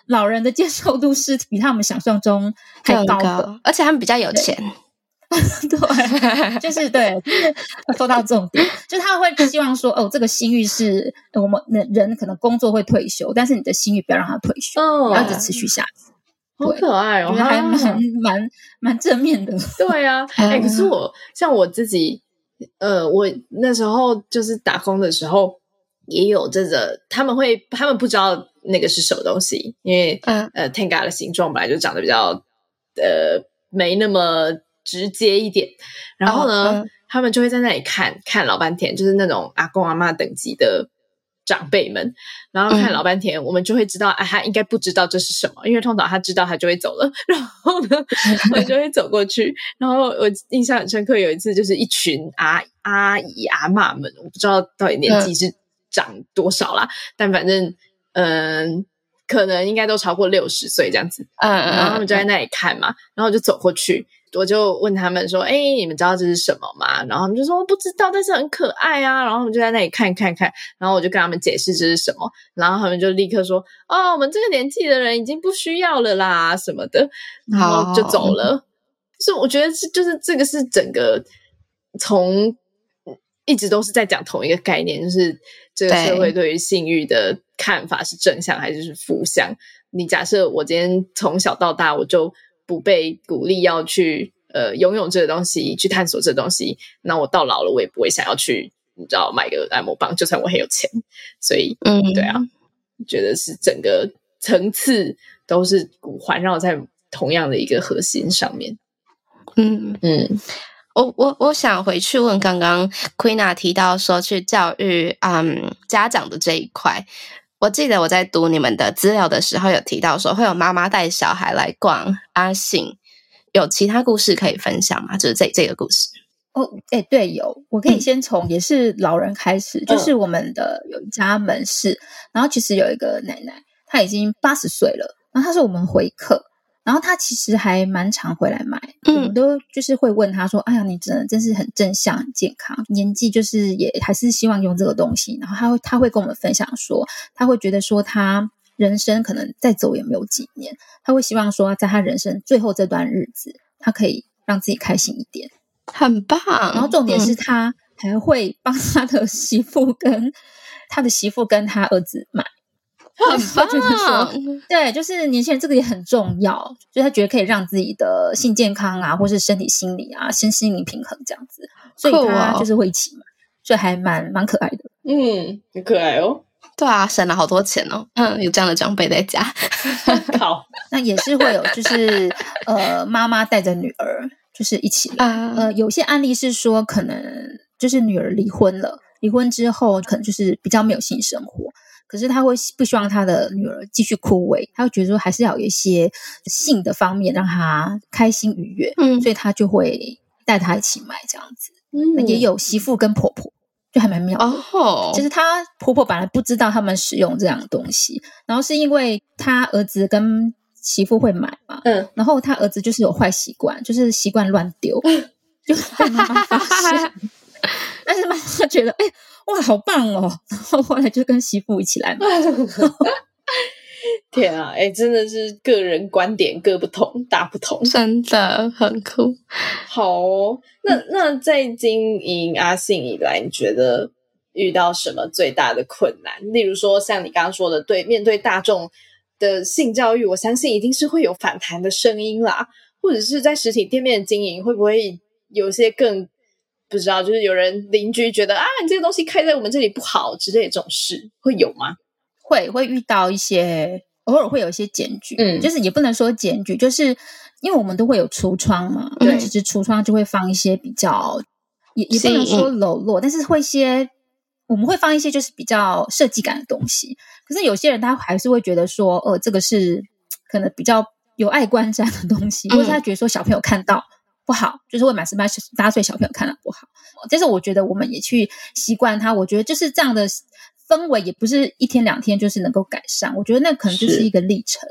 老人的接受度是比他们想象中还高的，高，而且他们比较有钱，[laughs] 对，就是对，就是说到重点，就是他会希望说，哦，这个性欲是我们人可能工作会退休，但是你的性欲不要让他退休，哦，要一直持续下去。好可爱哦，还蛮蛮蛮正面的。[laughs] 对啊，[laughs] 哎、欸，可是我像我自己，呃，我那时候就是打工的时候，也有这个，他们会，他们不知道那个是什么东西，因为、嗯、呃，Tenga 的形状本来就长得比较呃没那么直接一点，然后呢，哦嗯、他们就会在那里看看老半天，就是那种阿公阿妈等级的。长辈们，然后看老半天，嗯、我们就会知道，啊，他应该不知道这是什么，因为通常他知道，他就会走了。[laughs] 然后呢，[laughs] 我就会走过去。然后我印象很深刻，有一次就是一群阿阿姨阿妈们，我不知道到底年纪是长多少啦，嗯、但反正嗯、呃，可能应该都超过六十岁这样子。嗯嗯，然后他们就在那里看嘛，然后我就走过去。我就问他们说：“哎，你们知道这是什么吗？”然后他们就说：“我不知道，但是很可爱啊。”然后我们就在那里看看看，然后我就跟他们解释这是什么，然后他们就立刻说：“哦，我们这个年纪的人已经不需要了啦，什么的。”然后就走了。是我觉得是，就是这个是整个从一直都是在讲同一个概念，就是这个社会对于性欲的看法是正向还是是负向？你假设我今天从小到大我就。不被鼓励要去呃拥有这个东西，去探索这个东西，那我到老了，我也不会想要去，你知道，买个按摩棒，就算我很有钱。所以，嗯，对啊，觉得是整个层次都是环绕在同样的一个核心上面。嗯嗯，我我我想回去问刚刚 Queena 提到说去教育嗯家长的这一块。我记得我在读你们的资料的时候，有提到说会有妈妈带小孩来逛阿信，有其他故事可以分享吗？就是这这个故事哦，哎、欸，对，有，我可以先从也是老人开始，嗯、就是我们的有一家门市，然后其实有一个奶奶，她已经八十岁了，然后她是我们回客。然后他其实还蛮常回来买，嗯、我们都就是会问他说：“哎呀，你真的真是很正向、很健康，年纪就是也还是希望用这个东西。”然后他会他会跟我们分享说，他会觉得说他人生可能再走也没有几年，他会希望说在他人生最后这段日子，他可以让自己开心一点，很棒。然后重点是他还会帮他的媳妇跟、嗯、他的媳妇跟他儿子买。很 [laughs] 棒，觉得说，[laughs] 对，就是年轻人这个也很重要，就他觉得可以让自己的性健康啊，或是身体、心理啊，身心灵平衡这样子，所以他就是会一起嘛，所以还蛮蛮可爱的。嗯，很可爱哦。对啊，省了好多钱哦。嗯，有这样的长辈在家。[laughs] 好，那也是会有，就是呃，妈妈带着女儿，就是一起来。Uh, 呃，有些案例是说，可能就是女儿离婚了，离婚之后可能就是比较没有性生活。可是他会不希望他的女儿继续枯萎，他会觉得说还是要有一些性的方面让她开心愉悦，嗯，所以他就会带她一起买这样子。嗯，也有媳妇跟婆婆，就还蛮妙。哦，其实他婆婆本来不知道他们使用这样的东西，然后是因为他儿子跟媳妇会买嘛，嗯，然后他儿子就是有坏习惯，就是习惯乱丢，就被妈妈发现。[laughs] 但是妈妈觉得，哎、欸，哇，好棒哦！然后后来就跟媳妇一起来买。[laughs] 天啊，哎、欸，真的是个人观点各不同，大不同，真的很酷。好、哦，那那在经营阿信以来，你觉得遇到什么最大的困难？例如说，像你刚刚说的，对，面对大众的性教育，我相信一定是会有反弹的声音啦。或者是在实体店面的经营，会不会有些更不知道？就是有人邻居觉得啊，你这个东西开在我们这里不好之类的这种事，会有吗？会会遇到一些，偶尔会有一些检举，嗯，就是也不能说检举，就是因为我们都会有橱窗嘛，对，其实橱窗就会放一些比较，也也不能说裸露，但是会一些我们会放一些就是比较设计感的东西。可是有些人他还是会觉得说，呃，这个是可能比较有碍观瞻的东西，或者他觉得说小朋友看到不好，就是会满十八八岁小朋友看了不好。但是我觉得我们也去习惯它，我觉得就是这样的。氛围也不是一天两天就是能够改善，我觉得那可能就是一个历程。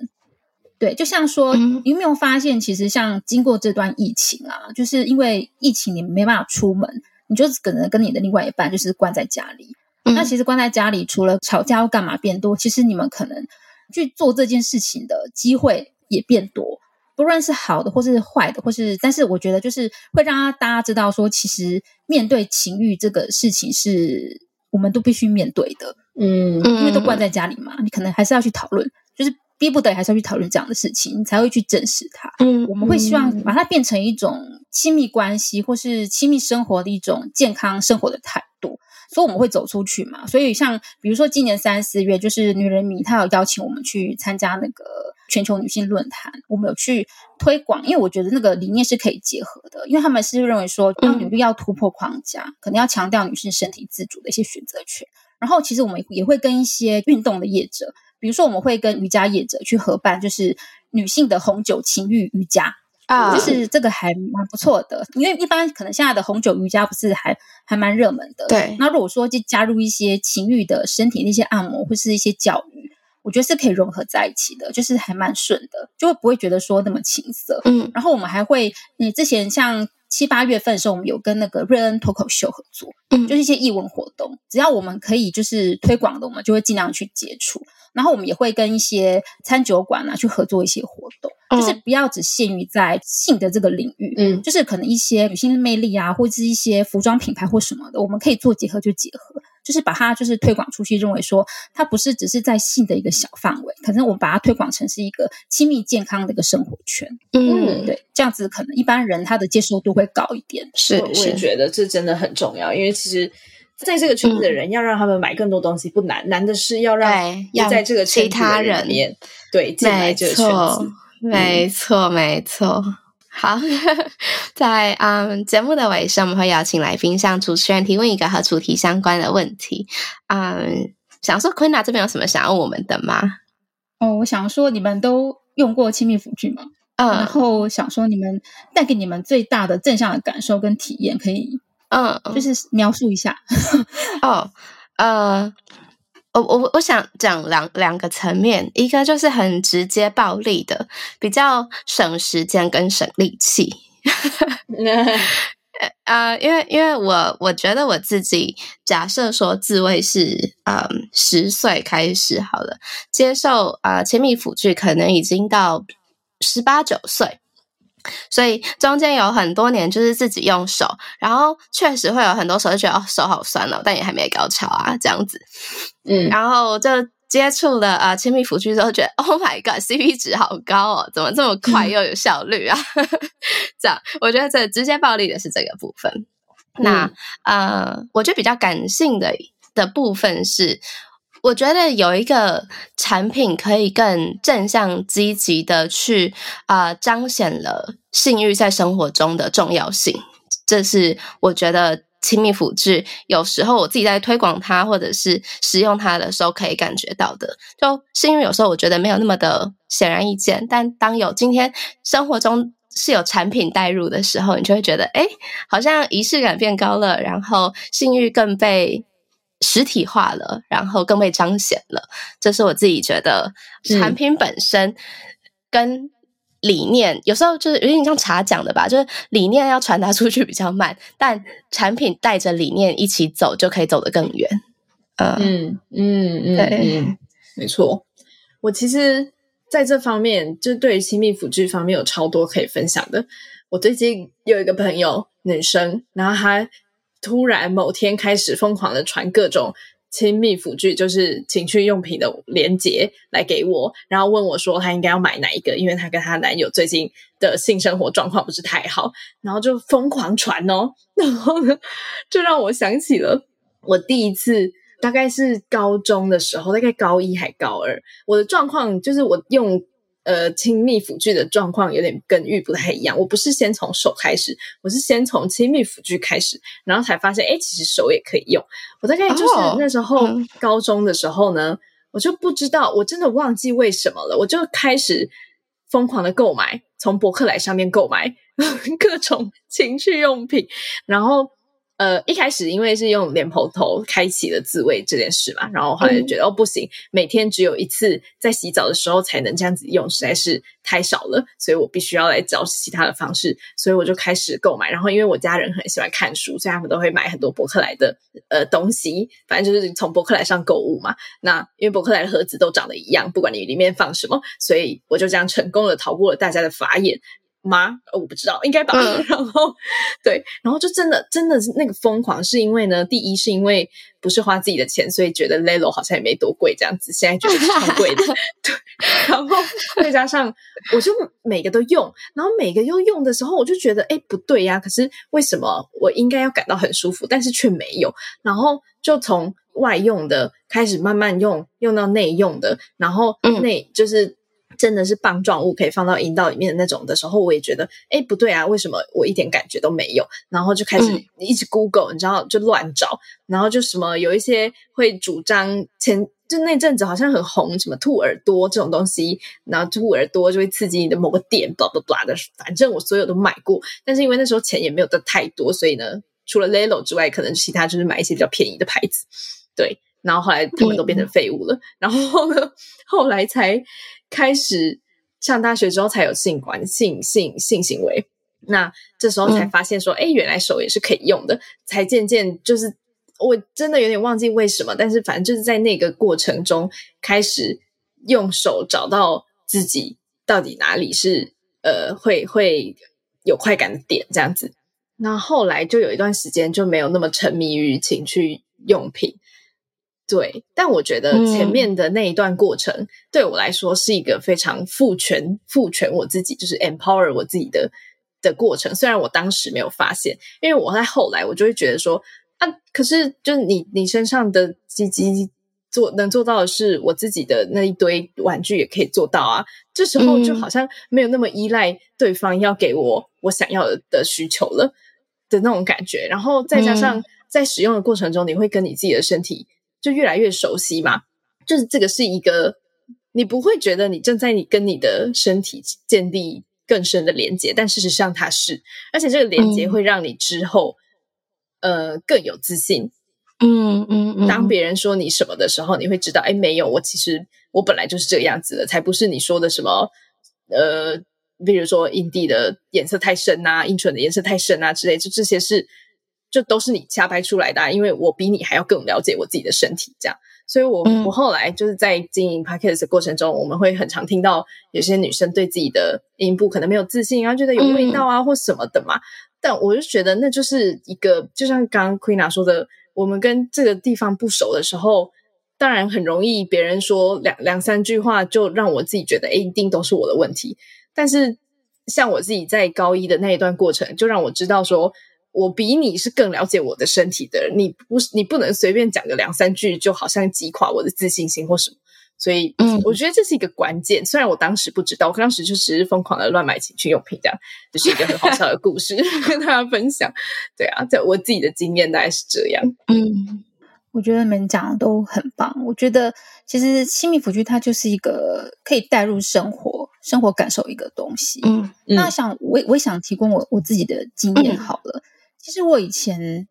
对，就像说，嗯、你有没有发现，其实像经过这段疫情啊，就是因为疫情你没办法出门，你就可能跟你的另外一半就是关在家里。嗯、那其实关在家里，除了吵架或干嘛变多，其实你们可能去做这件事情的机会也变多，不论是好的或是坏的，或是，但是我觉得就是会让大家知道说，其实面对情欲这个事情是。我们都必须面对的，嗯，因为都关在家里嘛，你可能还是要去讨论，就是逼不得已还是要去讨论这样的事情，你才会去正视它。嗯，我们会希望把它变成一种亲密关系或是亲密生活的一种健康生活的态度，所以我们会走出去嘛。所以像比如说今年三四月，就是女人迷她有邀请我们去参加那个。全球女性论坛，我们有去推广，因为我觉得那个理念是可以结合的，因为他们是认为说，当女力要突破框架，嗯、可能要强调女性身体自主的一些选择权。然后，其实我们也会跟一些运动的业者，比如说我们会跟瑜伽业者去合办，就是女性的红酒情欲瑜伽啊，就是这个还蛮不错的。因为一般可能现在的红酒瑜伽不是还还蛮热门的，对。那如果说就加入一些情欲的身体的一些按摩或是一些教育。我觉得是可以融合在一起的，就是还蛮顺的，就会不会觉得说那么青涩。嗯，然后我们还会，你之前像七八月份的时候，我们有跟那个瑞恩脱口秀合作，嗯，就是一些艺文活动，只要我们可以就是推广的，我们就会尽量去接触。然后我们也会跟一些餐酒馆啊去合作一些活动，嗯、就是不要只限于在性的这个领域，嗯，就是可能一些女性魅力啊，或者是一些服装品牌或什么的，我们可以做结合就结合。就是把它就是推广出去，认为说它不是只是在性的一个小范围，可能我们把它推广成是一个亲密健康的一个生活圈。嗯，对，这样子可能一般人他的接受度会高一点。是，我也觉得这真的很重要，因为其实在这个圈子的人要让他们买更多东西不难，难的是要让要在这个圈子里面对进来这个圈子。没错，没错。好，[laughs] 在嗯节目的尾声，我们会邀请来宾向主持人提问一个和主题相关的问题。嗯，想说 Queena 这边有什么想要问我们的吗？哦，我想说你们都用过亲密辅具吗？嗯，然后想说你们带给你们最大的正向的感受跟体验，可以嗯，就是描述一下。[laughs] 哦，呃。我我我想讲两两个层面，一个就是很直接暴力的，比较省时间跟省力气。[laughs] 呃，因为因为我我觉得我自己假设说自慰是嗯十岁开始好了，接受呃亲密辅具可能已经到十八九岁。所以中间有很多年就是自己用手，然后确实会有很多时候就觉得哦手好酸哦，但也还没高潮啊这样子，嗯，然后就接触了呃亲密辅具之后，觉得 Oh my God，CP 值好高哦，怎么这么快又有效率啊？嗯、[laughs] 这样我觉得这直接暴力的是这个部分。嗯、那呃，我觉得比较感性的的部分是。我觉得有一个产品可以更正向积极的去啊、彰显了性欲在生活中的重要性，这是我觉得亲密辅具有时候我自己在推广它或者是使用它的时候可以感觉到的。就性欲有时候我觉得没有那么的显而易见，但当有今天生活中是有产品带入的时候，你就会觉得诶，好像仪式感变高了，然后性欲更被。实体化了，然后更被彰显了。这是我自己觉得产品本身跟理念有时候就是有点像茶讲的吧，就是理念要传达出去比较慢，但产品带着理念一起走，就可以走得更远。嗯嗯嗯嗯，对嗯，没错。我其实在这方面，就对于亲密辅具方面有超多可以分享的。我最近有一个朋友，女生，然后她突然某天开始疯狂的传各种。亲密辅具就是情趣用品的链接来给我，然后问我说她应该要买哪一个，因为她跟她男友最近的性生活状况不是太好，然后就疯狂传哦，[laughs] 然后呢，就让我想起了我第一次大概是高中的时候，大概高一还高二，我的状况就是我用。呃，亲密辅具的状况有点跟玉不太一样。我不是先从手开始，我是先从亲密辅具开始，然后才发现，哎，其实手也可以用。我大概就是那时候高中的时候呢，哦、我就不知道，我真的忘记为什么了，我就开始疯狂的购买，从博客来上面购买 [laughs] 各种情趣用品，然后。呃，一开始因为是用莲蓬头开启了自慰这件事嘛，然后后来就觉得、嗯、哦不行，每天只有一次在洗澡的时候才能这样子用，实在是太少了，所以我必须要来找其他的方式，所以我就开始购买。然后因为我家人很喜欢看书，所以他们都会买很多博客来的呃东西，反正就是从博客来上购物嘛。那因为博客来的盒子都长得一样，不管你里面放什么，所以我就这样成功的逃过了大家的法眼。吗？我不知道，应该吧。嗯、[laughs] 然后，对，然后就真的，真的是那个疯狂，是因为呢，第一是因为不是花自己的钱，所以觉得 Lelo 好像也没多贵，这样子，现在觉得超贵的。[laughs] 对，然后再加上我就每个都用，然后每个又用的时候，我就觉得，哎，不对呀，可是为什么我应该要感到很舒服，但是却没有？然后就从外用的开始慢慢用，用到内用的，然后内就是。嗯真的是棒状物可以放到阴道里面的那种的时候，我也觉得，哎，不对啊，为什么我一点感觉都没有？然后就开始一直 Google，、嗯、你知道，就乱找，然后就什么有一些会主张前就那阵子好像很红，什么兔耳朵这种东西，然后兔耳朵就会刺激你的某个点，blah blah blah 的，反正我所有都买过，但是因为那时候钱也没有得太多，所以呢，除了 Lelo 之外，可能其他就是买一些比较便宜的牌子，对，然后后来他们都变成废物了，嗯、然后呢，后来才。开始上大学之后才有性关性性性行为，那这时候才发现说，哎、嗯，原来手也是可以用的。才渐渐就是，我真的有点忘记为什么，但是反正就是在那个过程中，开始用手找到自己到底哪里是呃会会有快感的点这样子。那后来就有一段时间就没有那么沉迷于情趣用品。对，但我觉得前面的那一段过程、嗯、对我来说是一个非常赋权、赋权我自己，就是 empower 我自己的的过程。虽然我当时没有发现，因为我在后来我就会觉得说啊，可是就是你你身上的鸡鸡做能做到的是我自己的那一堆玩具也可以做到啊。这时候就好像没有那么依赖对方要给我我想要的的需求了的那种感觉。然后再加上在使用的过程中，你会跟你自己的身体。就越来越熟悉嘛，就是这个是一个，你不会觉得你正在你跟你的身体建立更深的连接，但事实上它是，而且这个连接会让你之后，嗯、呃，更有自信。嗯嗯嗯。当别人说你什么的时候，你会知道，哎，没有，我其实我本来就是这个样子的，才不是你说的什么，呃，比如说阴蒂的颜色太深啊，阴唇的颜色太深啊之类，就这些是。就都是你瞎掰出来的啊，因为我比你还要更了解我自己的身体，这样，所以我，我、嗯、我后来就是在经营 Podcast 的过程中，我们会很常听到有些女生对自己的阴部可能没有自信啊，觉得有味道啊、嗯、或什么的嘛。但我就觉得那就是一个，就像刚刚 Queena 说的，我们跟这个地方不熟的时候，当然很容易别人说两两三句话就让我自己觉得，哎，一定都是我的问题。但是像我自己在高一的那一段过程，就让我知道说。我比你是更了解我的身体的人，你不是你不能随便讲个两三句，就好像击垮我的自信心或什么。所以，嗯，我觉得这是一个关键。虽然我当时不知道，我当时就只是疯狂的乱买情趣用品，这样就是一个很好笑的故事 [laughs] 跟大家分享。对啊，在我自己的经验大概是这样。嗯，我觉得你们讲的都很棒。我觉得其实亲密辅具它就是一个可以带入生活、生活感受一个东西。嗯，那想我我也想提供我我自己的经验好了。嗯其实我以前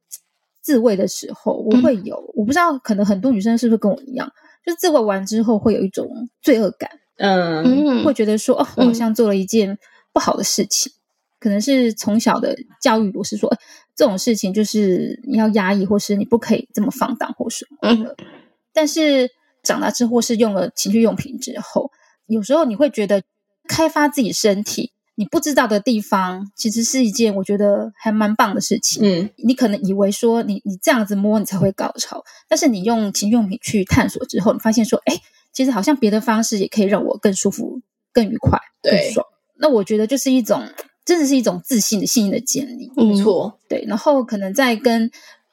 自慰的时候，我会有，嗯、我不知道，可能很多女生是不是跟我一样，就是自慰完之后会有一种罪恶感，嗯，会觉得说哦，我好像做了一件不好的事情，嗯、可能是从小的教育，我是说这种事情就是你要压抑，或是你不可以这么放荡或什么的。嗯、但是长大之后是用了情趣用品之后，有时候你会觉得开发自己身体。你不知道的地方，其实是一件我觉得还蛮棒的事情。嗯，你可能以为说你你这样子摸你才会高潮，但是你用情趣用品去探索之后，你发现说，哎，其实好像别的方式也可以让我更舒服、更愉快、更爽。那我觉得就是一种，真的是一种自信的信心的建立。没错，对。然后可能在跟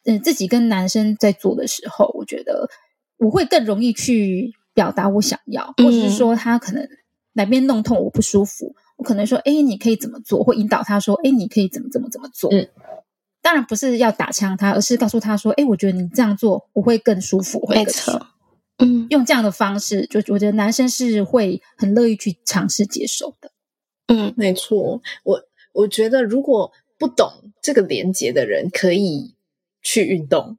嗯、呃、自己跟男生在做的时候，我觉得我会更容易去表达我想要，或者是说他可能哪边弄痛我不舒服。我可能说，哎，你可以怎么做？或引导他说，哎，你可以怎么怎么怎么做？嗯，当然不是要打枪他，而是告诉他说，哎，我觉得你这样做我会更舒服，会更爽。嗯，用这样的方式，就我觉得男生是会很乐意去尝试接受的。嗯，没错。我我觉得如果不懂这个连接的人，可以去运动。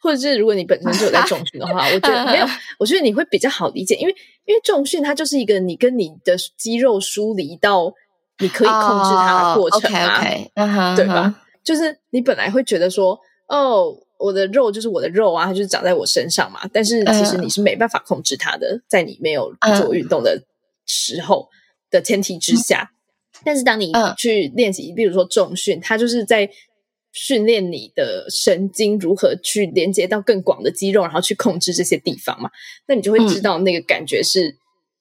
或者是如果你本身就有在重训的话，我觉得 [laughs] 没有，我觉得你会比较好理解，因为因为重训它就是一个你跟你的肌肉疏离到你可以控制它的过程啊，oh, okay, okay. 对吧？就是你本来会觉得说，哦，我的肉就是我的肉啊，它就是长在我身上嘛，但是其实你是没办法控制它的，在你没有做运动的时候的前提之下，但是当你去练习，比如说重训，它就是在。训练你的神经如何去连接到更广的肌肉，然后去控制这些地方嘛？那你就会知道那个感觉是，嗯、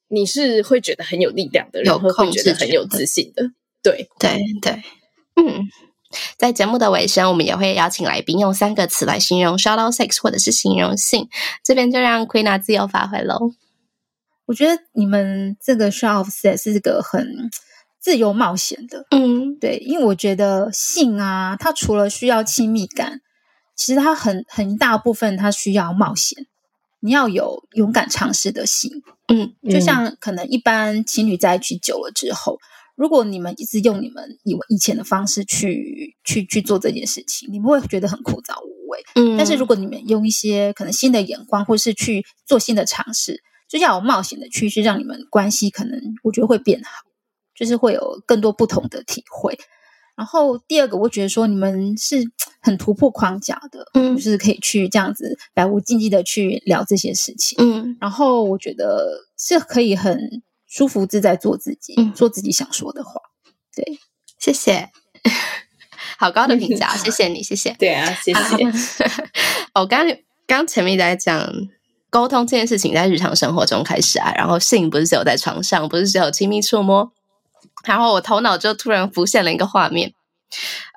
你是会觉得很有力量的，然后会觉得很有自信的。对对对，嗯，在节目的尾声，我们也会邀请来宾用三个词来形容 shout out sex 或者是形容性，这边就让 Queena 自由发挥喽。我觉得你们这个 shout out sex 是个很。自由冒险的，嗯，对，因为我觉得性啊，它除了需要亲密感，其实它很很大部分它需要冒险，你要有勇敢尝试的心，嗯，就像可能一般情侣在一起久了之后，如果你们一直用你们以以前的方式去去去做这件事情，你们会觉得很枯燥无味，嗯，但是如果你们用一些可能新的眼光，或是去做新的尝试，就要有冒险的趋势，让你们关系可能我觉得会变好。就是会有更多不同的体会，然后第二个，我觉得说你们是 [tsk] 很突破框架的，嗯，就是可以去这样子百无禁忌的去聊这些事情，嗯，然后我觉得是可以很舒服自在做自己，嗯，做自己想说的话，对，谢谢，[laughs] 好高的评价，谢谢你，谢谢，对啊，谢谢。我 [laughs] 刚刚前面在讲沟通这件事情，在日常生活中开始啊，然后性不是只有在床上，不是只有亲密触摸。然后我头脑就突然浮现了一个画面，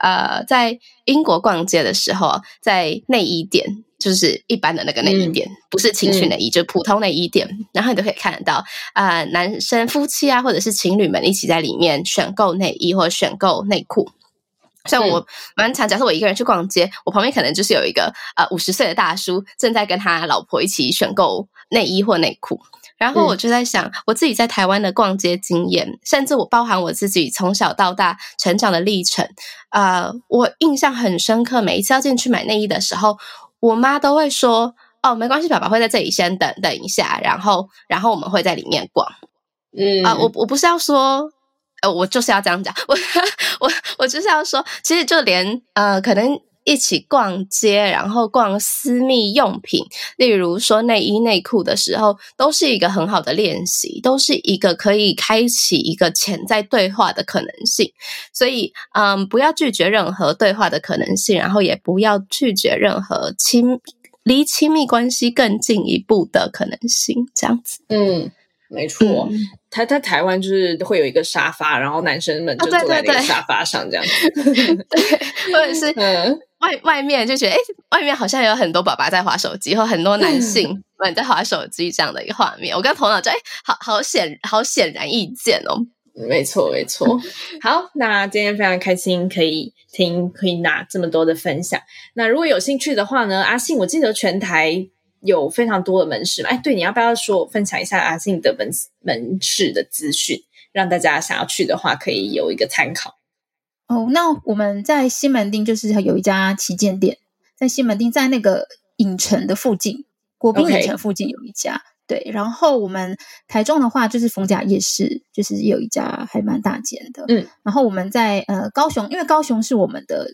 呃，在英国逛街的时候，在内衣店，就是一般的那个内衣店，嗯、不是情趣内衣，嗯、就是普通内衣店，然后你都可以看得到，啊、呃，男生夫妻啊，或者是情侣们一起在里面选购内衣或者选购内裤。像我蛮常，假设我一个人去逛街，我旁边可能就是有一个呃五十岁的大叔正在跟他老婆一起选购内衣或内裤。然后我就在想，我自己在台湾的逛街经验，甚至我包含我自己从小到大成长的历程，呃，我印象很深刻。每一次要进去买内衣的时候，我妈都会说：“哦，没关系，爸爸会在这里先等等一下，然后，然后我们会在里面逛。”嗯，啊、呃，我我不是要说，呃，我就是要这样讲，我 [laughs] 我我就是要说，其实就连呃，可能。一起逛街，然后逛私密用品，例如说内衣内裤的时候，都是一个很好的练习，都是一个可以开启一个潜在对话的可能性。所以，嗯，不要拒绝任何对话的可能性，然后也不要拒绝任何亲离亲密关系更进一步的可能性。这样子，嗯。没错，他他、嗯、台湾就是会有一个沙发，然后男生们就坐在那个沙发上这样子，哦、对，对，对，对，或者是嗯，外外面就觉得哎，外面好像有很多爸爸在划手机，或很多男性们在划手机这样的一个画面。我刚头脑就哎，好好显好显然易见哦。没错没错，[laughs] 好，那今天非常开心可以听 Queena 这么多的分享。那如果有兴趣的话呢，阿信，我记得全台。有非常多的门市嘛？哎，对，你要不要说分享一下阿信的门门市的资讯，让大家想要去的话可以有一个参考。哦，那我们在西门町就是有一家旗舰店，在西门町，在那个影城的附近，国宾影城附近有一家。对，然后我们台中的话，就是逢甲夜市，就是有一家还蛮大间的。嗯，然后我们在呃高雄，因为高雄是我们的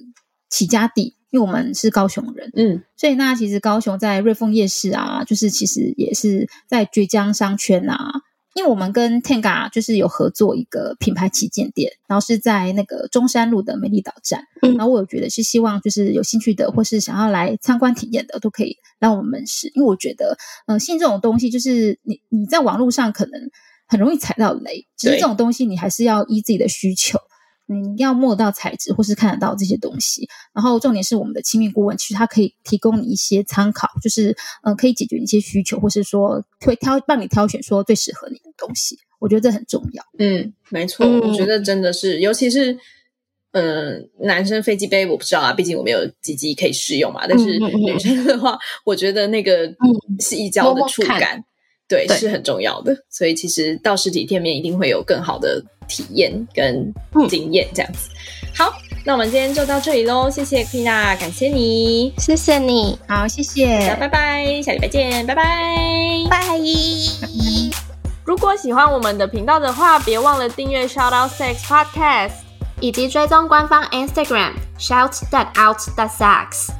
起家地，因为我们是高雄人。嗯，所以那其实高雄在瑞丰夜市啊，就是其实也是在绝江商圈啊。因为我们跟 Tenga 就是有合作一个品牌旗舰店，然后是在那个中山路的美丽岛站。嗯，然后我有觉得是希望就是有兴趣的或是想要来参观体验的都可以让我们门市，因为我觉得，嗯、呃，性这种东西就是你你在网络上可能很容易踩到雷，其实这种东西你还是要依自己的需求。你要摸得到材质，或是看得到这些东西。然后重点是我们的亲密顾问，其实他可以提供你一些参考，就是呃，可以解决你一些需求，或是说会挑帮你挑选说最适合你的东西。我觉得这很重要。嗯，没错，嗯、我觉得真的是，尤其是嗯、呃，男生飞机杯我不知道啊，毕竟我没有鸡鸡可以试用嘛。但是女生的话，嗯、我觉得那个细胶的触感。嗯对，对，是很重要的，所以其实到实体店面一定会有更好的体验跟经验，这样子。嗯、好，那我们今天就到这里喽，谢谢 Queena，感谢你，谢谢你，好，谢谢，拜拜，下礼拜见，拜拜，拜。如果喜欢我们的频道的话，别忘了订阅 Shout Out Sex Podcast，以及追踪官方 Instagram Shout That Out That Sex。